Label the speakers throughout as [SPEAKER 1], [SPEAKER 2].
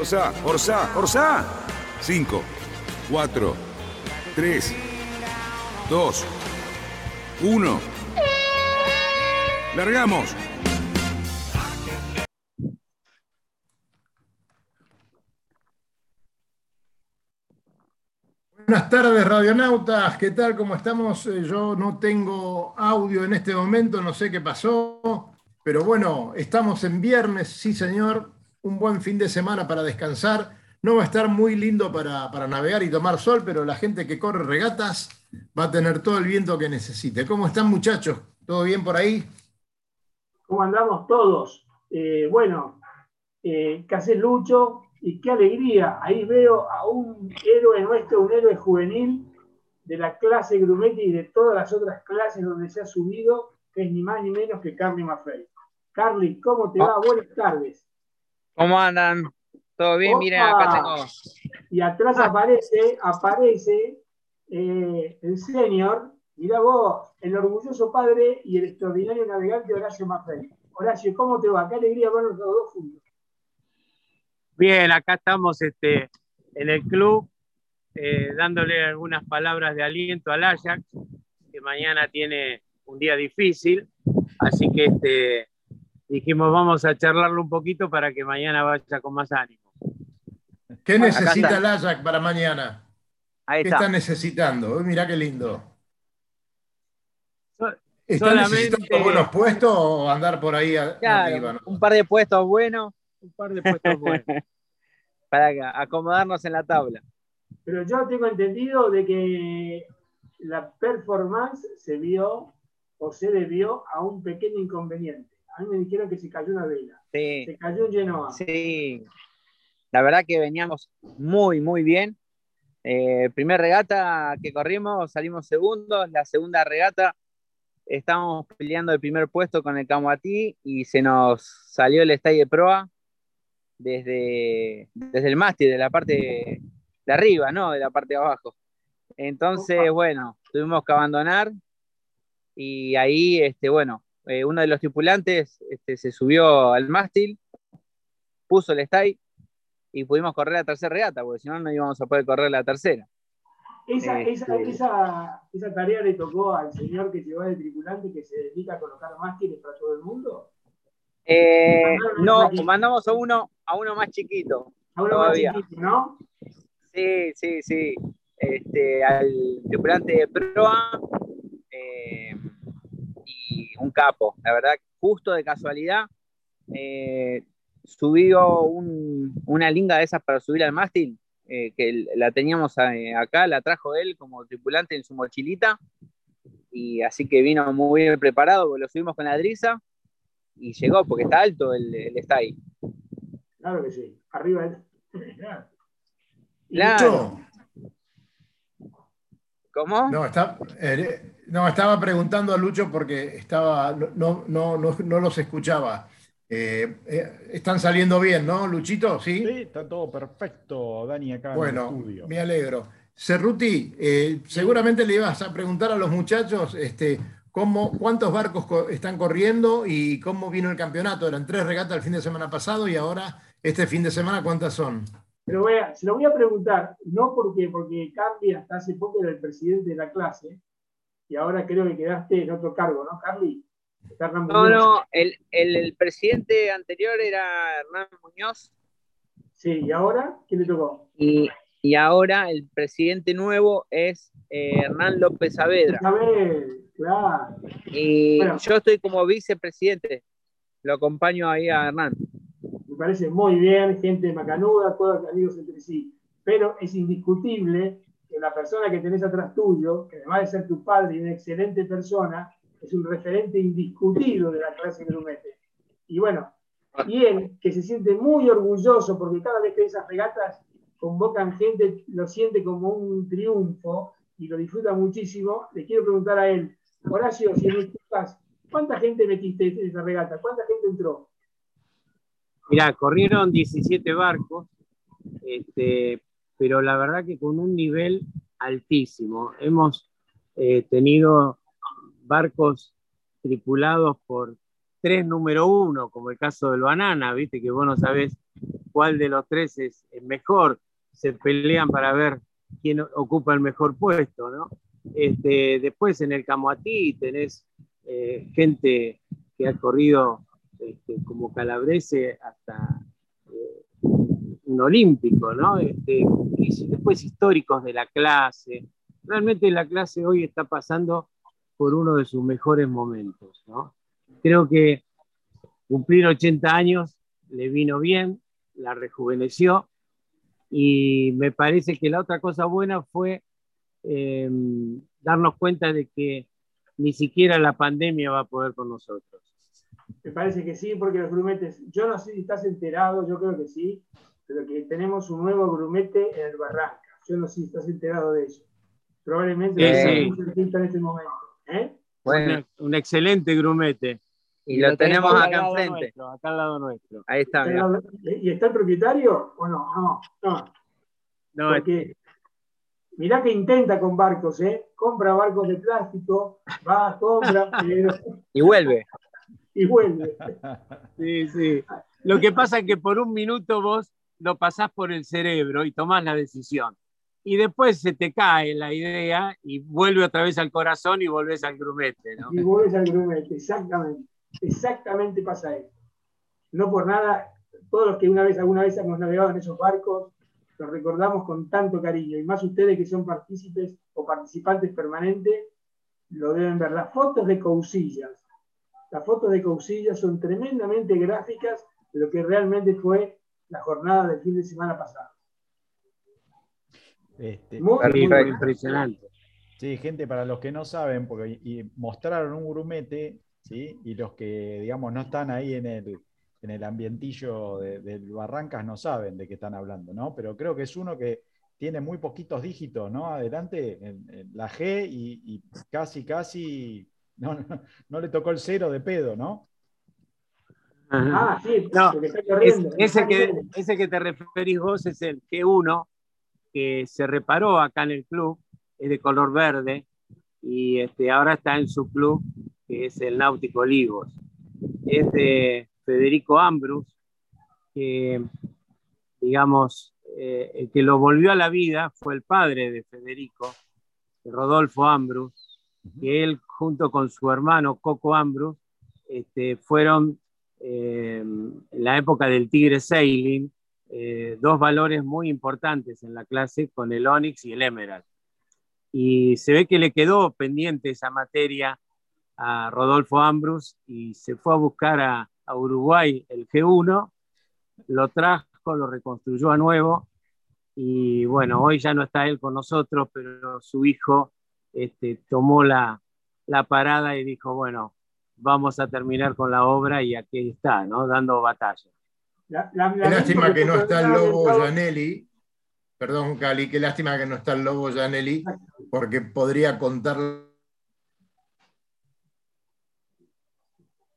[SPEAKER 1] Orsá, Orsá, Orsá. 5, 4, 3, 2, 1. Largamos.
[SPEAKER 2] Buenas tardes, radionautas. ¿Qué tal? ¿Cómo estamos? Eh, Yo no tengo audio en este momento, no sé qué pasó, pero bueno, estamos en viernes, sí señor, un buen fin de semana para descansar. No va a estar muy lindo para, para navegar y tomar sol, pero la gente que corre regatas va a tener todo el viento que necesite. ¿Cómo están muchachos? ¿Todo bien por ahí?
[SPEAKER 3] ¿Cómo andamos todos? Eh, bueno, eh, ¿qué hace Lucho? Y qué alegría, ahí veo a un héroe nuestro, un héroe juvenil de la clase Grumetti y de todas las otras clases donde se ha subido, que es ni más ni menos que Carly Maffei. Carly, ¿cómo te va? Buenas tardes.
[SPEAKER 4] ¿Cómo andan? ¿Todo bien? Miren, acá tengo.
[SPEAKER 3] Y atrás aparece, aparece eh, el señor, mira vos, el orgulloso padre y el extraordinario navegante Horacio Maffei. Horacio, ¿cómo te va? Qué alegría vernos los dos juntos.
[SPEAKER 4] Bien, acá estamos este, en el club eh, dándole algunas palabras de aliento al Ajax, que mañana tiene un día difícil, así que este, dijimos vamos a charlarlo un poquito para que mañana vaya con más ánimo.
[SPEAKER 2] ¿Qué necesita el Ajax para mañana?
[SPEAKER 4] Ahí
[SPEAKER 2] ¿Qué
[SPEAKER 4] está.
[SPEAKER 2] necesitando? Uy, mirá qué lindo.
[SPEAKER 4] So-
[SPEAKER 2] ¿Está
[SPEAKER 4] solamente-
[SPEAKER 2] necesitando buenos puestos o andar por ahí a-
[SPEAKER 4] Claro,
[SPEAKER 2] arriba? no?
[SPEAKER 4] un par de puestos buenos, un par de puestos buenos, para acomodarnos en la tabla.
[SPEAKER 3] Pero yo tengo entendido de que la performance se vio o se debió a un pequeño inconveniente. A mí me dijeron que se cayó una vela.
[SPEAKER 4] Sí.
[SPEAKER 3] Se cayó en Genoa.
[SPEAKER 4] Sí, la verdad que veníamos muy, muy bien. Eh, primer regata que corrimos, salimos segundos. La segunda regata estábamos peleando el primer puesto con el Camuatí y se nos salió el stay de proa desde, desde el mástil, de la parte de arriba, ¿no? De la parte de abajo. Entonces,
[SPEAKER 3] Opa.
[SPEAKER 4] bueno, tuvimos que abandonar y ahí, este, bueno, eh, uno de los tripulantes este, se subió al mástil puso el stay y pudimos correr la tercera regata, porque si no, no íbamos a poder correr la tercera.
[SPEAKER 3] Esa,
[SPEAKER 4] Este-
[SPEAKER 3] esa, esa, esa tarea le tocó al señor que llevaba de tripulante que se dedica a colocar mástiles para todo el mundo.
[SPEAKER 4] Eh, no, mandamos a uno, a uno más chiquito.
[SPEAKER 3] A uno más
[SPEAKER 4] Todavía.
[SPEAKER 3] chiquito, ¿no?
[SPEAKER 4] Sí, sí, sí. Este, al tripulante de proa eh, y un capo. La verdad, justo de casualidad, eh, subió un- una linga de esas para subir al mástil, eh, que la teníamos eh, acá, la trajo él como tripulante en su mochilita, y así que vino muy bien preparado, porque lo subimos con la driza y llegó, porque está alto el, el está ahí.
[SPEAKER 3] Claro que sí. Arriba él.
[SPEAKER 4] Claro. ¿Cómo?
[SPEAKER 2] No, está- eh, no, estaba preguntando a Lucho porque estaba, no, no, no, no, los escuchaba. Eh, eh, están saliendo bien, ¿no, Luchito? Sí.
[SPEAKER 5] Sí, está todo perfecto, Dani, acá
[SPEAKER 2] Bueno,
[SPEAKER 5] en el estudio.
[SPEAKER 2] me alegro. Cerruti, eh, seguramente le ibas a preguntar a los muchachos este, cómo, cuántos barcos co- están corriendo y cómo vino el campeonato. Eran tres regatas el fin de semana pasado y ahora, este fin de semana, ¿cuántas son?
[SPEAKER 3] Se lo, voy a, se lo voy a preguntar, no porque, porque Carly hasta hace poco era el presidente de la clase, y ahora creo que quedaste en otro cargo, ¿no, Carly? Hernán
[SPEAKER 4] No, no, el, el- el presidente anterior era Hernán Muñoz
[SPEAKER 3] Sí, ¿y ahora quién le tocó?
[SPEAKER 4] y, y ahora el presidente nuevo es eh, Hernán López Saavedra.
[SPEAKER 3] Claro.
[SPEAKER 4] Y
[SPEAKER 3] Bueno.
[SPEAKER 4] yo estoy como vicepresidente, lo acompaño ahí a Hernán.
[SPEAKER 3] Me parece muy bien, gente macanuda, todos amigos entre sí. Pero es indiscutible que la persona que tenés atrás tuyo, que además de ser tu padre y una excelente persona, es un referente indiscutido de la clase Grumete. Y bueno, Y él, que se siente muy orgulloso porque cada vez que esas regatas convocan gente, lo siente como un triunfo y lo disfruta muchísimo, le quiero preguntar a él, Horacio, si en ¿cuánta gente metiste en esa regata? ¿Cuánta gente entró?
[SPEAKER 6] Mirá, corrieron 17 barcos, este, pero la verdad que con un nivel altísimo. Hemos eh, tenido barcos tripulados por tres número uno, como el caso del Banana, viste que vos no sabés cuál de los tres es, mejor, se pelean para ver quién ocupa el mejor puesto, ¿no? Este, después en el Camoatí tenés eh, gente que ha corrido este, como Calabrese hasta eh, un olímpico. Este, después históricos de la clase. Realmente la clase hoy está pasando por uno de sus mejores momentos. Creo que cumplir 80 años le vino bien, la rejuveneció y me parece que la otra cosa buena fue em, darnos cuenta de que ni siquiera la pandemia va a poder con nosotros.
[SPEAKER 3] Me parece que sí, porque los grumetes, yo no sé si estás enterado, yo creo que sí, pero que tenemos un nuevo grumete en el Barranca. Yo no sé si estás enterado de eso. Probablemente
[SPEAKER 6] sí,
[SPEAKER 3] sí. en este momento. ¿eh?
[SPEAKER 6] Bueno, un excelente grumete.
[SPEAKER 4] Y, lo, tenemos, acá enfrente.
[SPEAKER 6] acá al lado nuestro.
[SPEAKER 4] Ahí está.
[SPEAKER 3] ¿Y está el propietario o no? No, no. no Porque, mirá que intenta con barcos, ¿eh? Compra barcos de plástico, va, compra, pero...
[SPEAKER 4] Y vuelve.
[SPEAKER 3] Y vuelve.
[SPEAKER 6] Sí, sí. Lo que pasa es que por un minuto vos lo pasás por el cerebro y tomás la decisión. Y después se te cae la idea y vuelve otra vez al corazón y volvés al grumete. ¿no?
[SPEAKER 3] Y vuelves al grumete, exactamente. Exactamente pasa eso. No por nada, todos los que una vez, alguna vez hemos navegado en esos barcos, los recordamos con tanto cariño. Y más ustedes que son partícipes o participantes permanentes, lo deben ver. Las fotos de Cousillas, las fotos de Cousillas son tremendamente gráficas de lo que realmente fue la jornada del fin de semana pasado.
[SPEAKER 5] Este,
[SPEAKER 6] muy, impresionante.
[SPEAKER 5] Sí, gente, para los que no saben, porque mostraron un grumete y los que, digamos, no están ahí en el, en el ambientillo del Barrancas no saben de qué están hablando, ¿no? Pero creo que es uno que tiene muy poquitos dígitos, ¿no? Adelante, en, la G y, casi, casi no, no, le tocó el cero de pedo, ¿no?
[SPEAKER 3] Ah, sí,
[SPEAKER 6] ese, que, ese que te referís vos es el G1 que se reparó acá en el club, es de color verde y este, ahora está en su club que es el Náutico Olivos. Es de Federico Ambrus, que, digamos, eh, el que lo volvió a la vida fue el padre de Federico, Rodolfo Ambrus, que él junto con su hermano Coco Ambrus este, fueron eh, en la época del Tigre Sailing eh, dos valores muy importantes en la clase con el Onyx y el Emerald. Y se ve que le quedó pendiente esa materia a Rodolfo Ambrus y se fue a buscar a, Uruguay el G1, lo trajo, lo reconstruyó a nuevo y bueno, hoy ya no está él con nosotros, pero su hijo este, tomó la, parada y dijo, bueno, vamos a terminar con la obra y aquí está, ¿no? Dando batalla.
[SPEAKER 2] La, qué lástima que no está el lobo Janelli, perdón Cali, qué lástima que no está el lobo Janelli, porque podría contar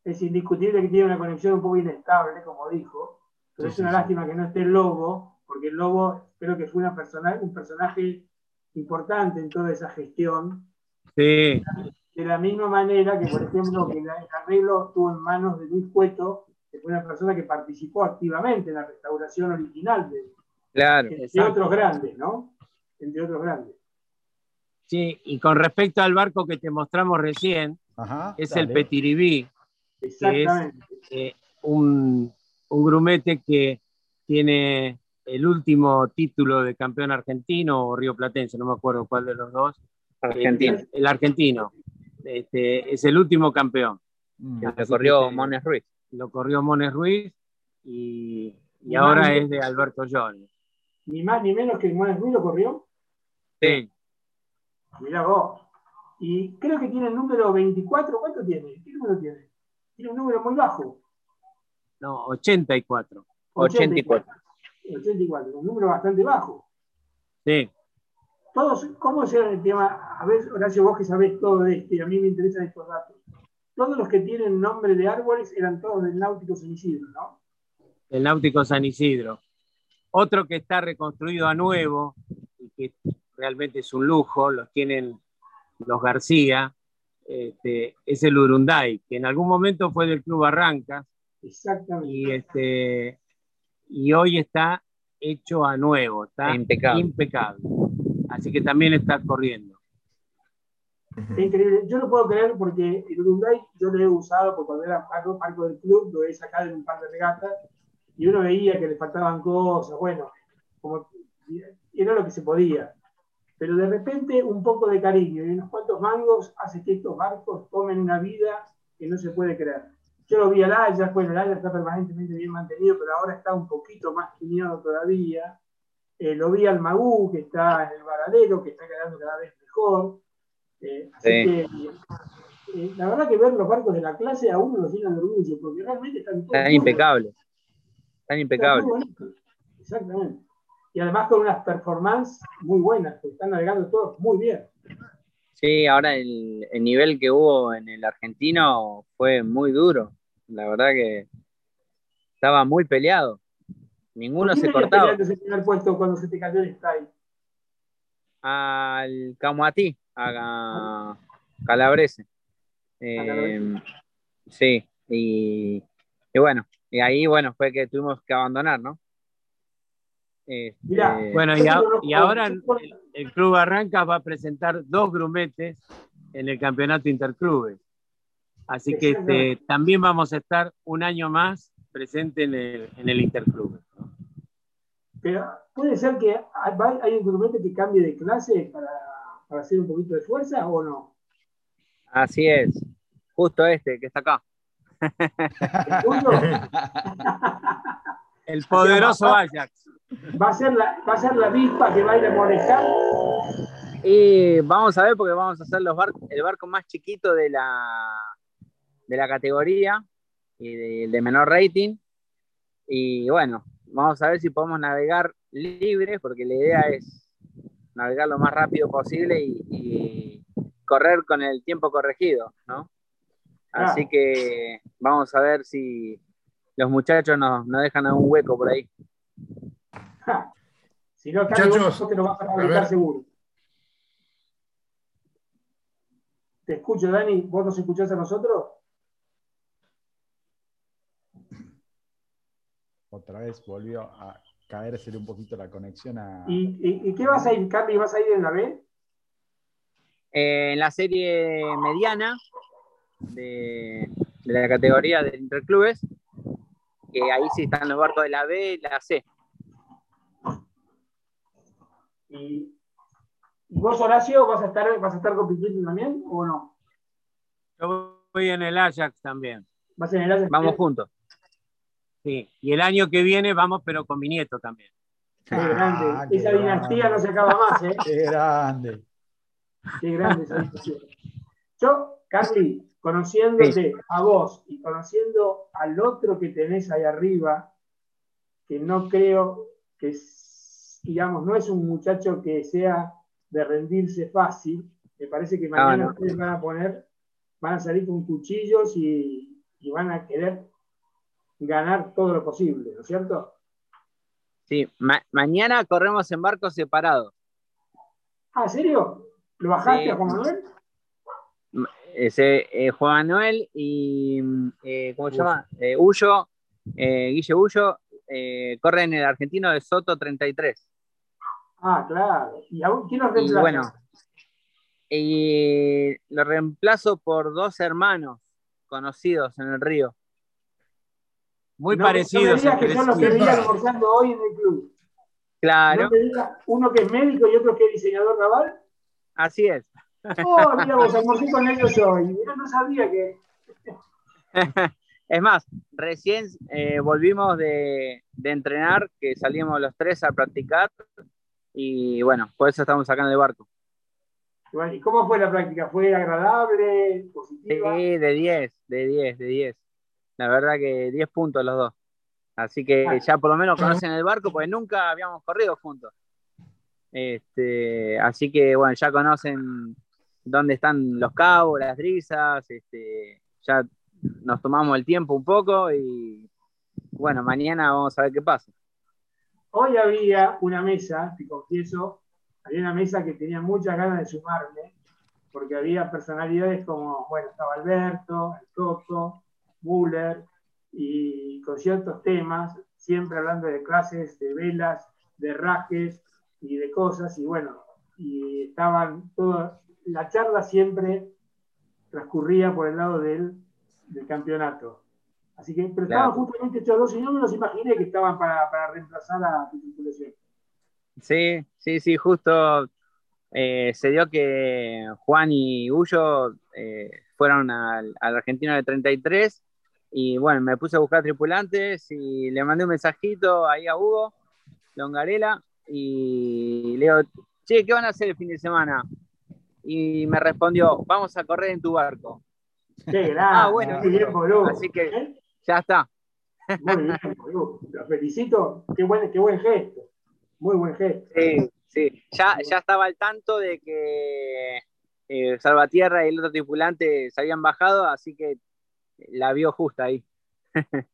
[SPEAKER 3] es indiscutible que tiene una conexión un poco inestable, como dijo, pero es una lástima que no esté el Lobo, porque el Lobo creo que fue una persona, un personaje importante en toda esa gestión.
[SPEAKER 6] Sí.
[SPEAKER 3] De la misma manera que, por ejemplo, que el arreglo estuvo en manos de Luis Cueto, que fue una persona que participó activamente en la restauración original de,
[SPEAKER 6] claro,
[SPEAKER 3] entre otros grandes, ¿no? Entre otros grandes.
[SPEAKER 6] Sí, y con respecto al barco que te mostramos recién, es el Petiribí,
[SPEAKER 3] Exactamente.
[SPEAKER 6] que es eh, un, grumete que tiene el último título de campeón argentino o río platense, no me acuerdo cuál de los dos.
[SPEAKER 4] Argentino.
[SPEAKER 6] El, argentino. Este, es el último campeón.
[SPEAKER 4] Mm. Lo corrió Mones Ruiz.
[SPEAKER 6] Lo corrió Mones Ruiz y, ahora es de Alberto Jones.
[SPEAKER 3] Ni más ni menos que Mones Ruiz lo corrió.
[SPEAKER 6] Sí.
[SPEAKER 3] Mirá vos. Y creo que tiene el número 24. ¿Cuánto tiene? ¿Qué número tiene? tiene un número muy bajo.
[SPEAKER 6] No, 84.
[SPEAKER 4] 84.
[SPEAKER 3] 84, un número bastante bajo.
[SPEAKER 6] Sí.
[SPEAKER 3] Todos, ¿Cómo se el tema? A ver, Horacio, vos que sabés todo de esto y a mí me interesan estos datos. Todos los que tienen nombre de árboles eran todos del Náutico San Isidro, ¿no?
[SPEAKER 6] El Náutico San Isidro. Otro que está reconstruido a nuevo y que realmente es un lujo, los tienen los García, este, es el Urunday, que en algún momento fue del Club Barrancas.
[SPEAKER 3] Exactamente.
[SPEAKER 6] Y, este, y hoy está hecho a nuevo, está
[SPEAKER 4] impecable.
[SPEAKER 6] impecable. Así que también está corriendo.
[SPEAKER 3] Es increíble. Yo no puedo creer porque el Urunday yo lo he usado porque cuando era parco, parco del club, lo he sacado en un par de regatas y uno veía que le faltaban cosas, bueno, como era lo que se podía. Pero de repente un poco de cariño y unos cuantos mangos hace que estos barcos tomen una vida que no se puede creer. Yo lo vi al Ajax, bueno, el Ajax está permanentemente bien mantenido, pero ahora está un poquito más tuneado todavía. Eh, lo vi al Magú, que está en el Varadero, que está quedando cada vez mejor. Eh, así
[SPEAKER 4] Sí.
[SPEAKER 3] que, eh, la verdad que ver los barcos de la clase a uno los llena de orgullo, porque realmente están todos
[SPEAKER 4] Están impecables. Están impecables.
[SPEAKER 3] Exactamente. Y además con unas performances muy buenas, que están navegando todos muy bien.
[SPEAKER 4] Sí, ahora el, el nivel que hubo en el argentino fue muy duro. La verdad que estaba muy peleado. Ninguno
[SPEAKER 3] ¿Por qué
[SPEAKER 4] se cortaba.
[SPEAKER 3] peleando ese primer puesto cuando se te cayó el style?
[SPEAKER 4] Al Camuatí, a Calabrese. Eh,
[SPEAKER 3] Calabrese.
[SPEAKER 4] sí, y, y bueno, y ahí bueno fue que tuvimos que abandonar, ¿no? Este,
[SPEAKER 3] Mirá,
[SPEAKER 6] Bueno, y, a- ahora el, Club Barrancas va a presentar dos grumetes en el campeonato interclubes. Así que este, también vamos a estar un año más presente en el, en el interclube.
[SPEAKER 3] Pero puede ser que hay hay un grumete que cambie de clase para, para hacer un poquito de fuerza o no.
[SPEAKER 4] así es, justo este que está acá.
[SPEAKER 3] ¿El
[SPEAKER 6] poderoso Ajax.
[SPEAKER 3] ¿Va a ser la, va a ser la avispa que va a ir a manejar?
[SPEAKER 4] Y vamos a ver porque vamos a hacer los el barco más chiquito de la, de la categoría y de, de menor rating. Y bueno, vamos a ver si podemos navegar libres porque la idea es navegar lo más rápido posible y, y correr con el tiempo corregido, ¿no? Así que vamos a ver si los muchachos nos, nos dejan algún hueco por ahí.
[SPEAKER 3] Ja. Si no, Cami,
[SPEAKER 2] Muchachos,
[SPEAKER 3] vos te lo vas a
[SPEAKER 2] a ver.
[SPEAKER 3] seguro. Te escucho, Dani. ¿Vos nos escuchás a nosotros?
[SPEAKER 5] Otra vez volvió a caerse un poquito la conexión a.
[SPEAKER 3] ¿Y, y, y qué vas a ir, Carly? ¿Vas a ir en la B?
[SPEAKER 4] Eh, en la serie mediana de, de la categoría de interclubes, que ahí sí están los barcos de la B y la C.
[SPEAKER 3] ¿Y, vos, Horacio, vas a estar, vas a estar compitiendo también o no?
[SPEAKER 6] Yo voy en el Ajax también.
[SPEAKER 3] ¿Vas en el Ajax?
[SPEAKER 4] Vamos juntos.
[SPEAKER 6] Sí. Y el año que viene vamos, pero con mi nieto también.
[SPEAKER 3] Qué grande.
[SPEAKER 5] Ah, qué
[SPEAKER 3] esa
[SPEAKER 5] grande.
[SPEAKER 3] dinastía no se acaba más, ¿eh?
[SPEAKER 5] Qué grande.
[SPEAKER 3] Qué grande esa dinastía. Yo, Carly, conociéndote a vos y conociendo al otro que tenés ahí arriba, que no creo que, digamos, no es un muchacho que sea de rendirse fácil, me parece que mañana
[SPEAKER 4] no.
[SPEAKER 3] ustedes van a poner, van a salir con cuchillos y, y van a querer ganar todo lo posible, ¿no es cierto?
[SPEAKER 4] Sí, ma- mañana corremos en barcos separados.
[SPEAKER 3] Ah, ¿en serio? ¿Lo bajaste
[SPEAKER 4] Sí.
[SPEAKER 3] a Juan Manuel?
[SPEAKER 4] Ese, eh, Juan Manuel y, eh, ¿cómo se llama? Eh, Ullo, eh, Guille Ullo, eh, corren el argentino de Soto 33.
[SPEAKER 3] Ah, claro. ¿Y aún quién los
[SPEAKER 4] Y
[SPEAKER 3] reemplaza?
[SPEAKER 4] bueno, y lo reemplazo por dos hermanos conocidos en el río.
[SPEAKER 6] Muy
[SPEAKER 3] No,
[SPEAKER 6] parecidos
[SPEAKER 3] No me digas que son los que vi almorzando hoy en el club.
[SPEAKER 4] Claro,
[SPEAKER 3] No me digas uno que es médico y otro que es diseñador naval.
[SPEAKER 4] así es.
[SPEAKER 3] Oh, mira vos, almorcé con ellos hoy. Mirá, no sabía que.
[SPEAKER 4] Es más, recién eh, volvimos de, de entrenar, que salimos los tres a practicar y bueno, por eso estamos sacando el barco.
[SPEAKER 3] ¿Y cómo fue la práctica? ¿Fue agradable?
[SPEAKER 4] Sí,
[SPEAKER 3] ¿Positiva?
[SPEAKER 4] de 10, de 10, de 10. La verdad que 10 puntos los dos. Así que
[SPEAKER 3] Ah.
[SPEAKER 4] ya por lo menos conocen el barco, porque nunca habíamos corrido juntos. Este, así que bueno, ya conocen dónde están los cabos, las drisas, este, ya nos tomamos el tiempo un poco y bueno, mañana vamos a ver qué pasa.
[SPEAKER 3] Hoy había una mesa, te confieso, había una mesa que tenía muchas ganas de sumarme, porque había personalidades como, bueno, estaba Alberto, el Coco, Müller, y con ciertos temas, siempre hablando de clases, de velas, de rajes y de cosas, y bueno, y estaban todas, la charla siempre transcurría por el lado del, del campeonato. Así que, pero estaban
[SPEAKER 4] Claro.
[SPEAKER 3] justamente estos dos, y no me los imaginé que estaban para, para reemplazar a tu tripulación.
[SPEAKER 4] Sí, sí, sí, justo eh, se dio que Juan y Ullo eh, fueron al, al argentino de 33 y bueno, me puse a buscar tripulantes y le mandé un mensajito ahí a Hugo Longarela y le digo, che, ¿qué van a hacer el fin de semana? Y me respondió, vamos a correr en tu barco.
[SPEAKER 3] Qué grande.
[SPEAKER 4] Ah, bueno,
[SPEAKER 3] muy bien, boludo.
[SPEAKER 4] así que-
[SPEAKER 3] ¿Eh?
[SPEAKER 4] Ya está.
[SPEAKER 3] Muy bien, boludo. Lo felicito. Qué buen, qué buen gesto. Muy buen gesto.
[SPEAKER 4] Sí, sí. Ya, ya estaba al tanto de que eh, Salvatierra y el otro tripulante se habían bajado, así que la vio justa ahí.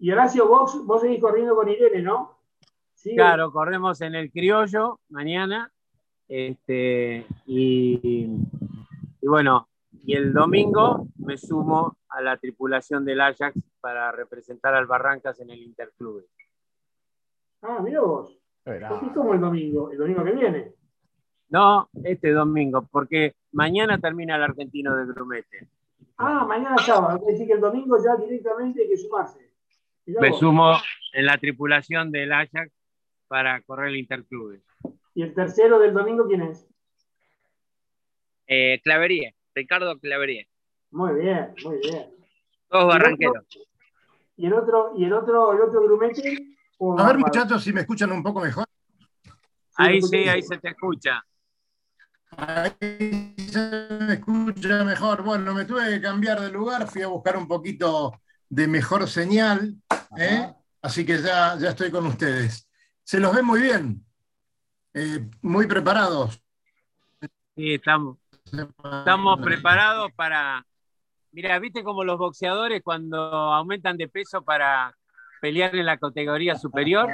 [SPEAKER 3] Y Horacio, vos, vos seguís corriendo con Irene, ¿no?
[SPEAKER 6] Claro, corremos en el criollo mañana. Este, y, y bueno, y el domingo me sumo a la tripulación del Ajax para representar al Barrancas en el Interclube.
[SPEAKER 3] Ah, mira vos.
[SPEAKER 5] Verá.
[SPEAKER 3] ¿Por como el domingo? El domingo que viene.
[SPEAKER 6] No, este domingo, porque mañana termina el argentino de Grumete.
[SPEAKER 3] Ah, mañana sábado. Quiere decir que el domingo ya directamente hay que sumarse. Mirá
[SPEAKER 6] Me
[SPEAKER 3] vos.
[SPEAKER 6] sumo en la tripulación del Ajax para correr el Interclube.
[SPEAKER 3] ¿Y el tercero del domingo quién es?
[SPEAKER 4] Eh, Claverie, Ricardo Claverie,
[SPEAKER 3] Muy bien, muy bien.
[SPEAKER 4] todos
[SPEAKER 3] ¿Y el
[SPEAKER 4] barranqueros.
[SPEAKER 3] ¿Y el otro, y el otro, el otro grumete? ¿Cómo
[SPEAKER 2] A ver, muchachos, si me escuchan un poco mejor.
[SPEAKER 6] Ahí sí, ahí se te escucha.
[SPEAKER 2] Ahí se me escucha mejor. Bueno, me tuve que cambiar de lugar, fui a buscar un poquito de mejor señal, ¿eh? Así que ya, ya estoy con ustedes. Se los ve muy bien, eh, muy preparados.
[SPEAKER 6] Sí, estamos, estamos preparados para. Mira, viste como los boxeadores cuando aumentan de peso para pelear en la categoría superior.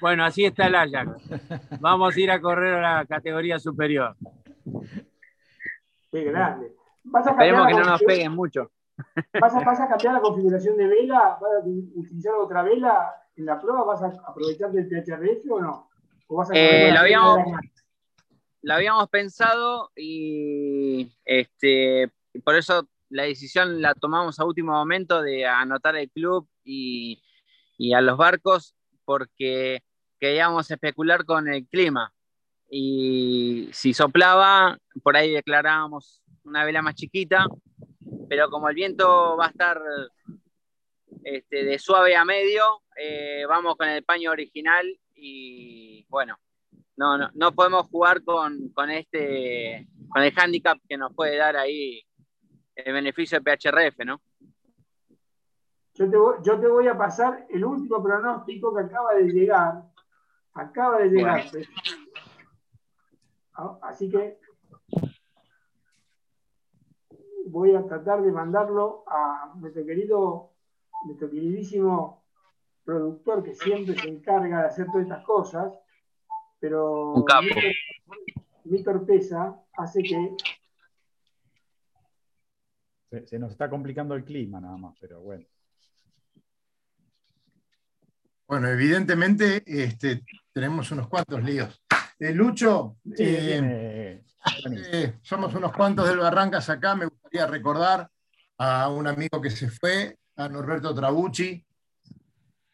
[SPEAKER 6] Bueno, así está el Ajax. Vamos a ir a correr a la categoría superior.
[SPEAKER 3] Qué grande. ¿Vas a cambiar
[SPEAKER 4] Esperemos que no nos peguen mucho.
[SPEAKER 3] ¿Vas a, vas a cambiar la configuración de vela? ¿Vas a utilizar otra vela en la prueba? ¿Vas a aprovechar del PHRF o no? ¿O vas a
[SPEAKER 4] Eh, habíamos-? Lo habíamos pensado y este, por eso la decisión la tomamos a último momento de anotar el club y, y a los barcos porque queríamos especular con el clima. Y si soplaba, por ahí declarábamos una vela más chiquita, pero como el viento va a estar este, de suave a medio, eh, vamos con el paño original y bueno, no, no, no podemos jugar con, con este con el handicap que nos puede dar ahí el beneficio de PHRF, ¿no?
[SPEAKER 3] Yo te, voy, yo te voy a pasar el último pronóstico que acaba de llegar. Acaba de llegar. Ah, Así que voy a tratar de mandarlo a nuestro querido, nuestro queridísimo productor que siempre se encarga de hacer todas estas cosas, pero
[SPEAKER 4] Un capo.
[SPEAKER 3] mi, mi torpeza hace que
[SPEAKER 5] Se, se nos está complicando el clima nada más, pero bueno.
[SPEAKER 2] Bueno, evidentemente este, tenemos unos cuantos líos. Eh, Lucho,
[SPEAKER 5] Sí,
[SPEAKER 2] eh, eh, somos unos cuantos del Barrancas acá. Me gustaría recordar a un amigo que se fue, a Norberto Trabucci.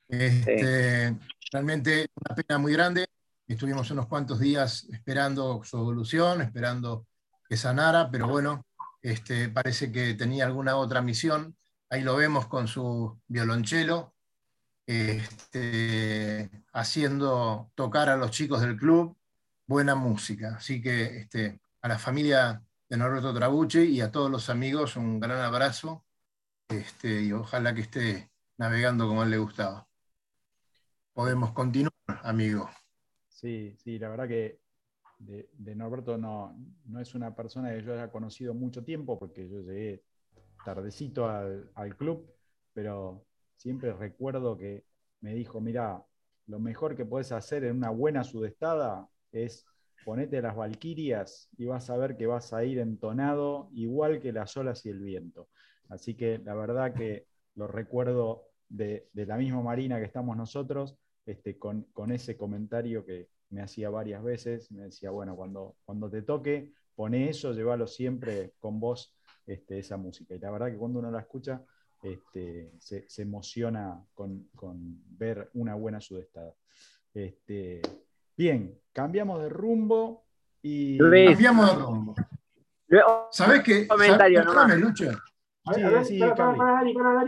[SPEAKER 2] Este, Realmente una pena muy grande. Estuvimos unos cuantos días esperando su evolución, esperando que sanara, pero bueno, este, parece que tenía alguna otra misión. Ahí lo vemos con su violonchelo, este, haciendo tocar a los chicos del club buena música. Así que este, a la familia de Norberto Trabucci y a todos los amigos un gran abrazo este, y ojalá que esté navegando como a él le gustaba. Podemos continuar, amigo.
[SPEAKER 5] Sí, sí, la verdad que de, Norberto no, no, es una persona que yo haya conocido mucho tiempo, porque yo llegué tardecito al, al club, pero siempre recuerdo que me dijo, mira, lo mejor que puedes hacer en una buena sudestada es ponete las valquirias y vas a ver que vas a ir entonado igual que las olas y el viento. Así que la verdad que lo recuerdo de, la misma Marina que estamos nosotros, este, con, ese comentario que me hacía varias veces, me decía, bueno, cuando, cuando te toque, pone eso, llévalo siempre con vos este, esa música. Y la verdad que cuando uno la escucha, este, se, emociona con, ver una buena sudestada. Este, bien, cambiamos de rumbo y.
[SPEAKER 2] Cambiamos de rumbo. ¿Sabes qué?
[SPEAKER 4] Comentario,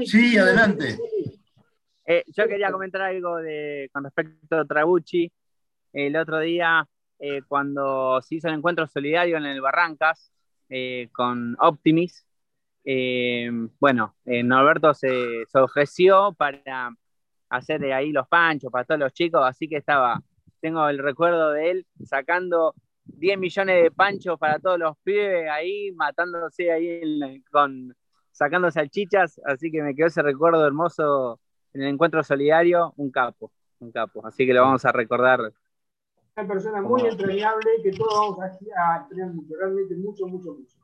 [SPEAKER 2] Sí, adelante.
[SPEAKER 4] Eh, yo quería comentar algo de, con respecto a Trabucci. El otro día, eh, cuando se hizo el encuentro solidario en el Barrancas eh, con Optimis, bueno, Norberto se, se, ofreció para hacer de ahí los panchos para todos los chicos, así que estaba, tengo el recuerdo de él sacando 10 millones de panchos para todos los pibes ahí, matándose ahí con, sacando salchichas, así que me quedó ese recuerdo hermoso en el encuentro solidario, un capo, un capo, así que lo vamos a recordar.
[SPEAKER 3] Una persona muy entrañable que todos vamos a, extrañar mucho, realmente mucho, mucho, mucho.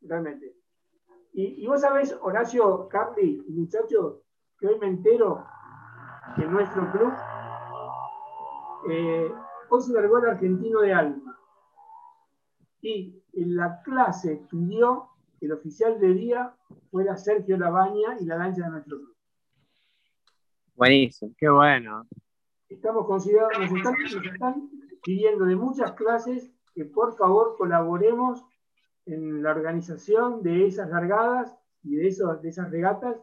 [SPEAKER 3] Realmente. Y, vos sabés, Horacio, Carly, muchachos, que hoy me entero que nuestro club eh, hoy se largó el argentino de alma. Y en la clase pidió el oficial de día fuera Sergio Labaña y la lancha de nuestro club.
[SPEAKER 4] Buenísimo, qué bueno.
[SPEAKER 3] Estamos considerando, nos están, pidiendo de muchas clases que por favor colaboremos en la organización de esas largadas y de, de esas regatas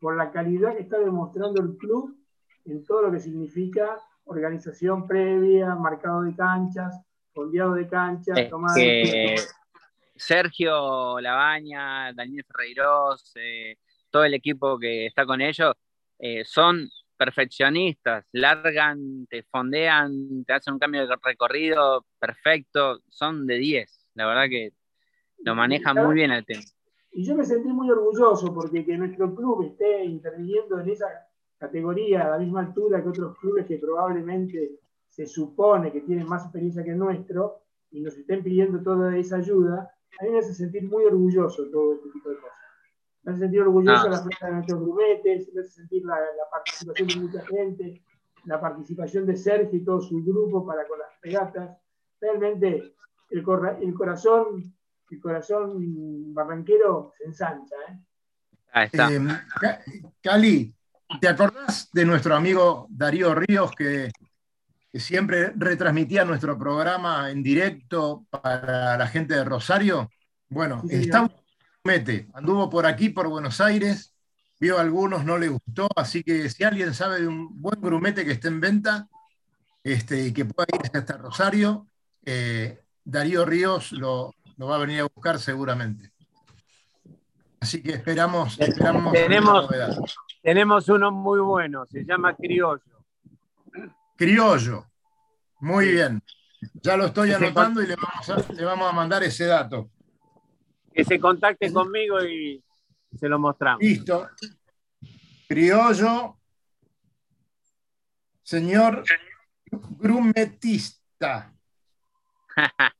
[SPEAKER 3] por la calidad que está demostrando el club en todo lo que significa organización previa, marcado de canchas, fondeado de canchas, tomada de
[SPEAKER 4] Sergio Labaña, Daniel Ferreiros, eh, todo el equipo que está con ellos, eh, son perfeccionistas, largan, te fondean, te hacen un cambio de recorrido perfecto, son de 10. La verdad que lo manejan muy bien el tema.
[SPEAKER 3] Y yo me sentí muy orgulloso porque que nuestro club esté interviniendo en esa categoría a la misma altura que otros clubes que probablemente se supone que tienen más experiencia que el nuestro y nos estén pidiendo toda esa ayuda, a mí me hace sentir muy orgulloso todo este tipo de cosas. Me hace sentir orgulloso ah. la fiesta de nuestros grumetes, me hace sentir la, participación de mucha gente, la participación de Sergio y todo su grupo para con las regatas. Realmente el, el corazón el corazón barranquero se ensancha. ¿eh?
[SPEAKER 2] Ahí está. Eh, Cali, ¿te acordás de nuestro amigo Darío Ríos que que siempre retransmitía nuestro programa en directo para la gente de Rosario. Bueno, está anduvo por aquí, por Buenos Aires, vio a algunos, no le gustó, así que si alguien sabe de un buen grumete que esté en venta este, y que pueda ir hasta Rosario, eh, Darío Ríos lo, va a venir a buscar seguramente. Así que esperamos, esperamos
[SPEAKER 6] tenemos, tenemos uno muy bueno, se llama Criollo.
[SPEAKER 2] Criollo. Muy bien. Ya lo estoy anotando y le vamos, a, mandar ese dato.
[SPEAKER 6] Que se contacte conmigo y se lo mostramos.
[SPEAKER 2] Listo. Criollo, señor grumetista.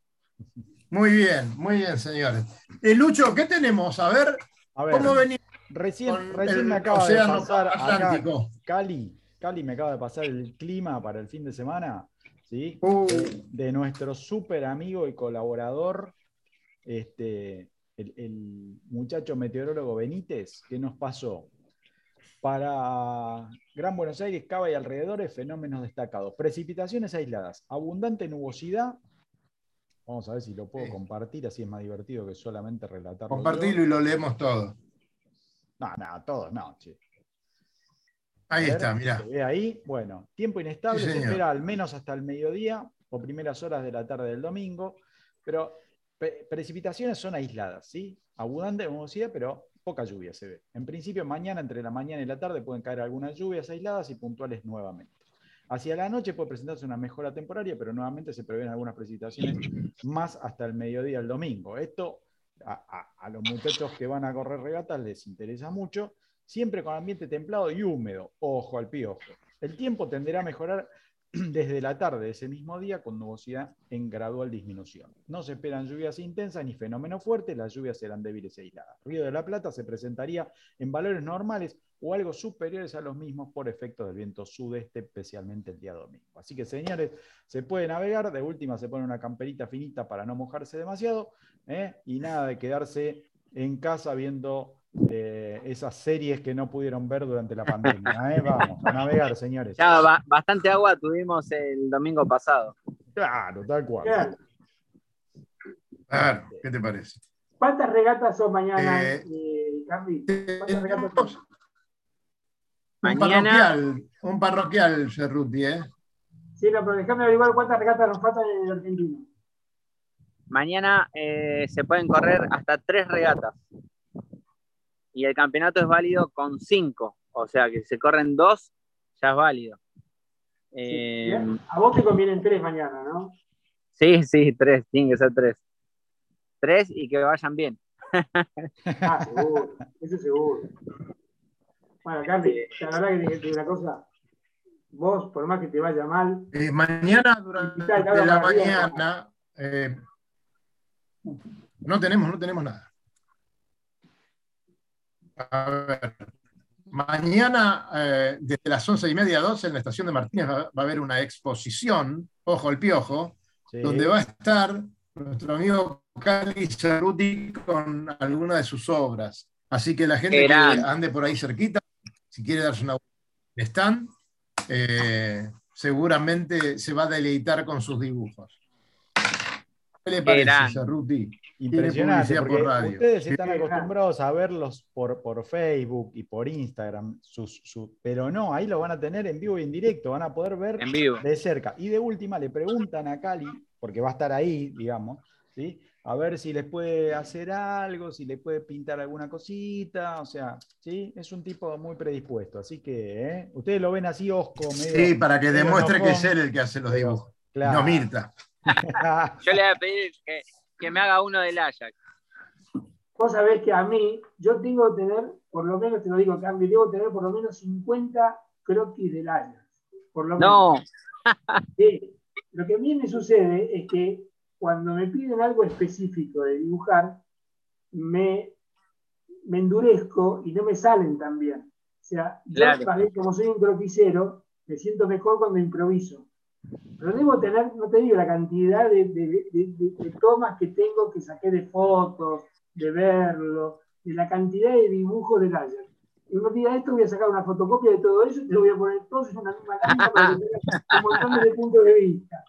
[SPEAKER 2] Muy bien, muy bien, señores. Eh, Lucho, ¿qué tenemos? A ver, ¿cómo venimos?
[SPEAKER 5] Recién, recién me acaba de pasar Atlántico. Cali, Cali me acaba de pasar el clima para el fin de semana, ¿sí? Uh. De, nuestro súper amigo y colaborador, este, el, muchacho meteorólogo Benítez, que nos pasó para Gran Buenos Aires, Cava y alrededores, fenómenos destacados. Precipitaciones aisladas, abundante nubosidad. Vamos a ver si lo puedo compartir, así es más divertido que solamente relatarlo.
[SPEAKER 2] Compartirlo y lo leemos todo.
[SPEAKER 5] No, no, todo no, che.
[SPEAKER 2] Ahí está, mira.
[SPEAKER 5] ahí, bueno, tiempo inestable, se espera al menos hasta el mediodía o primeras horas de la tarde del domingo, pero precipitaciones son aisladas, ¿sí? Abundante nubosidad, pero poca lluvia se ve. En principio, mañana, entre la mañana y la tarde, pueden caer algunas lluvias aisladas y puntuales nuevamente. Hacia la noche puede presentarse una mejora temporaria, pero nuevamente se prevén algunas precipitaciones más hasta el mediodía del domingo. Esto a, a- a los muchachos que van a correr regatas les interesa mucho, siempre con ambiente templado y húmedo. Ojo al piojo. El tiempo tenderá a mejorar desde la tarde de ese mismo día con nubosidad en gradual disminución. No se esperan lluvias intensas ni fenómenos fuertes, las lluvias serán débiles e aisladas. Río de la Plata se presentaría en valores normales o algo superiores a los mismos por efecto del viento sudeste, especialmente el día domingo. Así que, señores, se puede navegar, de última se pone una camperita finita para no mojarse demasiado, ¿eh? y nada de quedarse en casa viendo eh, esas series que no pudieron ver durante la pandemia. ¿eh? Vamos, a navegar, señores.
[SPEAKER 4] Ya, ba- bastante agua tuvimos el domingo pasado.
[SPEAKER 5] Claro, tal cual.
[SPEAKER 3] Claro.
[SPEAKER 2] Claro, ¿qué te parece?
[SPEAKER 3] ¿Cuántas regatas son mañana,
[SPEAKER 2] Eh,
[SPEAKER 3] eh, Carly? ¿Cuántas regatas son?
[SPEAKER 2] un
[SPEAKER 4] Mañana-
[SPEAKER 2] parroquial, un parroquial, Cerruti, ¿eh?
[SPEAKER 3] Sí, no, pero déjame averiguar cuántas regatas nos faltan en el argentino.
[SPEAKER 4] Mañana eh, se pueden correr hasta tres regatas. Y el campeonato es válido con cinco. O sea que si se corren dos, ya es válido. Eh.
[SPEAKER 3] A vos te convienen tres mañana, ¿no?
[SPEAKER 4] sí, sí, tres, tienen que ser tres. Tres y que vayan bien.
[SPEAKER 3] Ah, seguro, eso seguro. Bueno, Carly, la verdad que te te digo una cosa. Vos, por más que te vaya mal,
[SPEAKER 2] Eh, mañana, durante la mañana, eh, no tenemos, no tenemos nada. A ver, mañana, eh, desde las once y media a 12, en la estación de Martínez va, va a haber una exposición, ojo al piojo,
[SPEAKER 5] Sí.
[SPEAKER 2] donde va a estar nuestro amigo Cali Cerruti con alguna de sus obras. Así que la gente que ande por ahí cerquita, si quiere darse una stand, eh, seguramente se va a deleitar con sus dibujos. ¿Qué le parece. Cerruti?
[SPEAKER 5] Impresionante, porque
[SPEAKER 2] por radio.
[SPEAKER 5] ustedes
[SPEAKER 3] Sí,
[SPEAKER 5] están acostumbrados a verlos por, por Facebook y por Instagram, sus- su- pero no, ahí lo van a tener en vivo y en directo, van a poder ver
[SPEAKER 4] En vivo.
[SPEAKER 5] de cerca. Y de última le preguntan a Cali, porque va a estar ahí, digamos, ¿sí? a ver si les puede hacer algo, si le puede pintar alguna cosita, o sea, ¿sí? es un tipo muy predispuesto, así que ¿eh? ustedes lo ven así osco, medio...
[SPEAKER 2] Sí, para que demuestre que es él el que hace los dibujos.
[SPEAKER 5] claro.
[SPEAKER 2] No Mirta.
[SPEAKER 4] Yo le voy a pedir que, que me haga uno del Ajax.
[SPEAKER 3] vos sabés que a mí, yo tengo que tener, por lo menos te lo digo, Carly, debo tener por lo menos 50 croquis del Ajax. Por lo
[SPEAKER 4] No,
[SPEAKER 3] menos. Sí. Lo que a mí me sucede es que cuando me piden algo específico de dibujar, me, me endurezco y no me salen tan bien. O sea, yo,
[SPEAKER 4] Claro.
[SPEAKER 3] ¿sabés? como soy un croquisero, me siento mejor cuando improviso. Pero debo tener, no te digo la cantidad de, de- de- de- de tomas que tengo que saqué de fotos, de verlo, de la cantidad de dibujos del Ajax. Y un día de esto voy a sacar una fotocopia de todo eso y te lo voy a poner todos en una misma lámina para que tengas un montón de puntos de vista.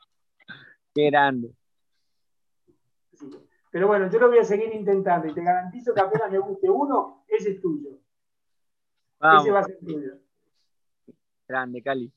[SPEAKER 4] qué grande.
[SPEAKER 3] Sí. Pero bueno, yo lo voy a seguir intentando y te garantizo que apenas me guste uno, ese es tuyo.
[SPEAKER 4] Vamos,
[SPEAKER 3] Ese va a ser tuyo.
[SPEAKER 4] grande, Cali.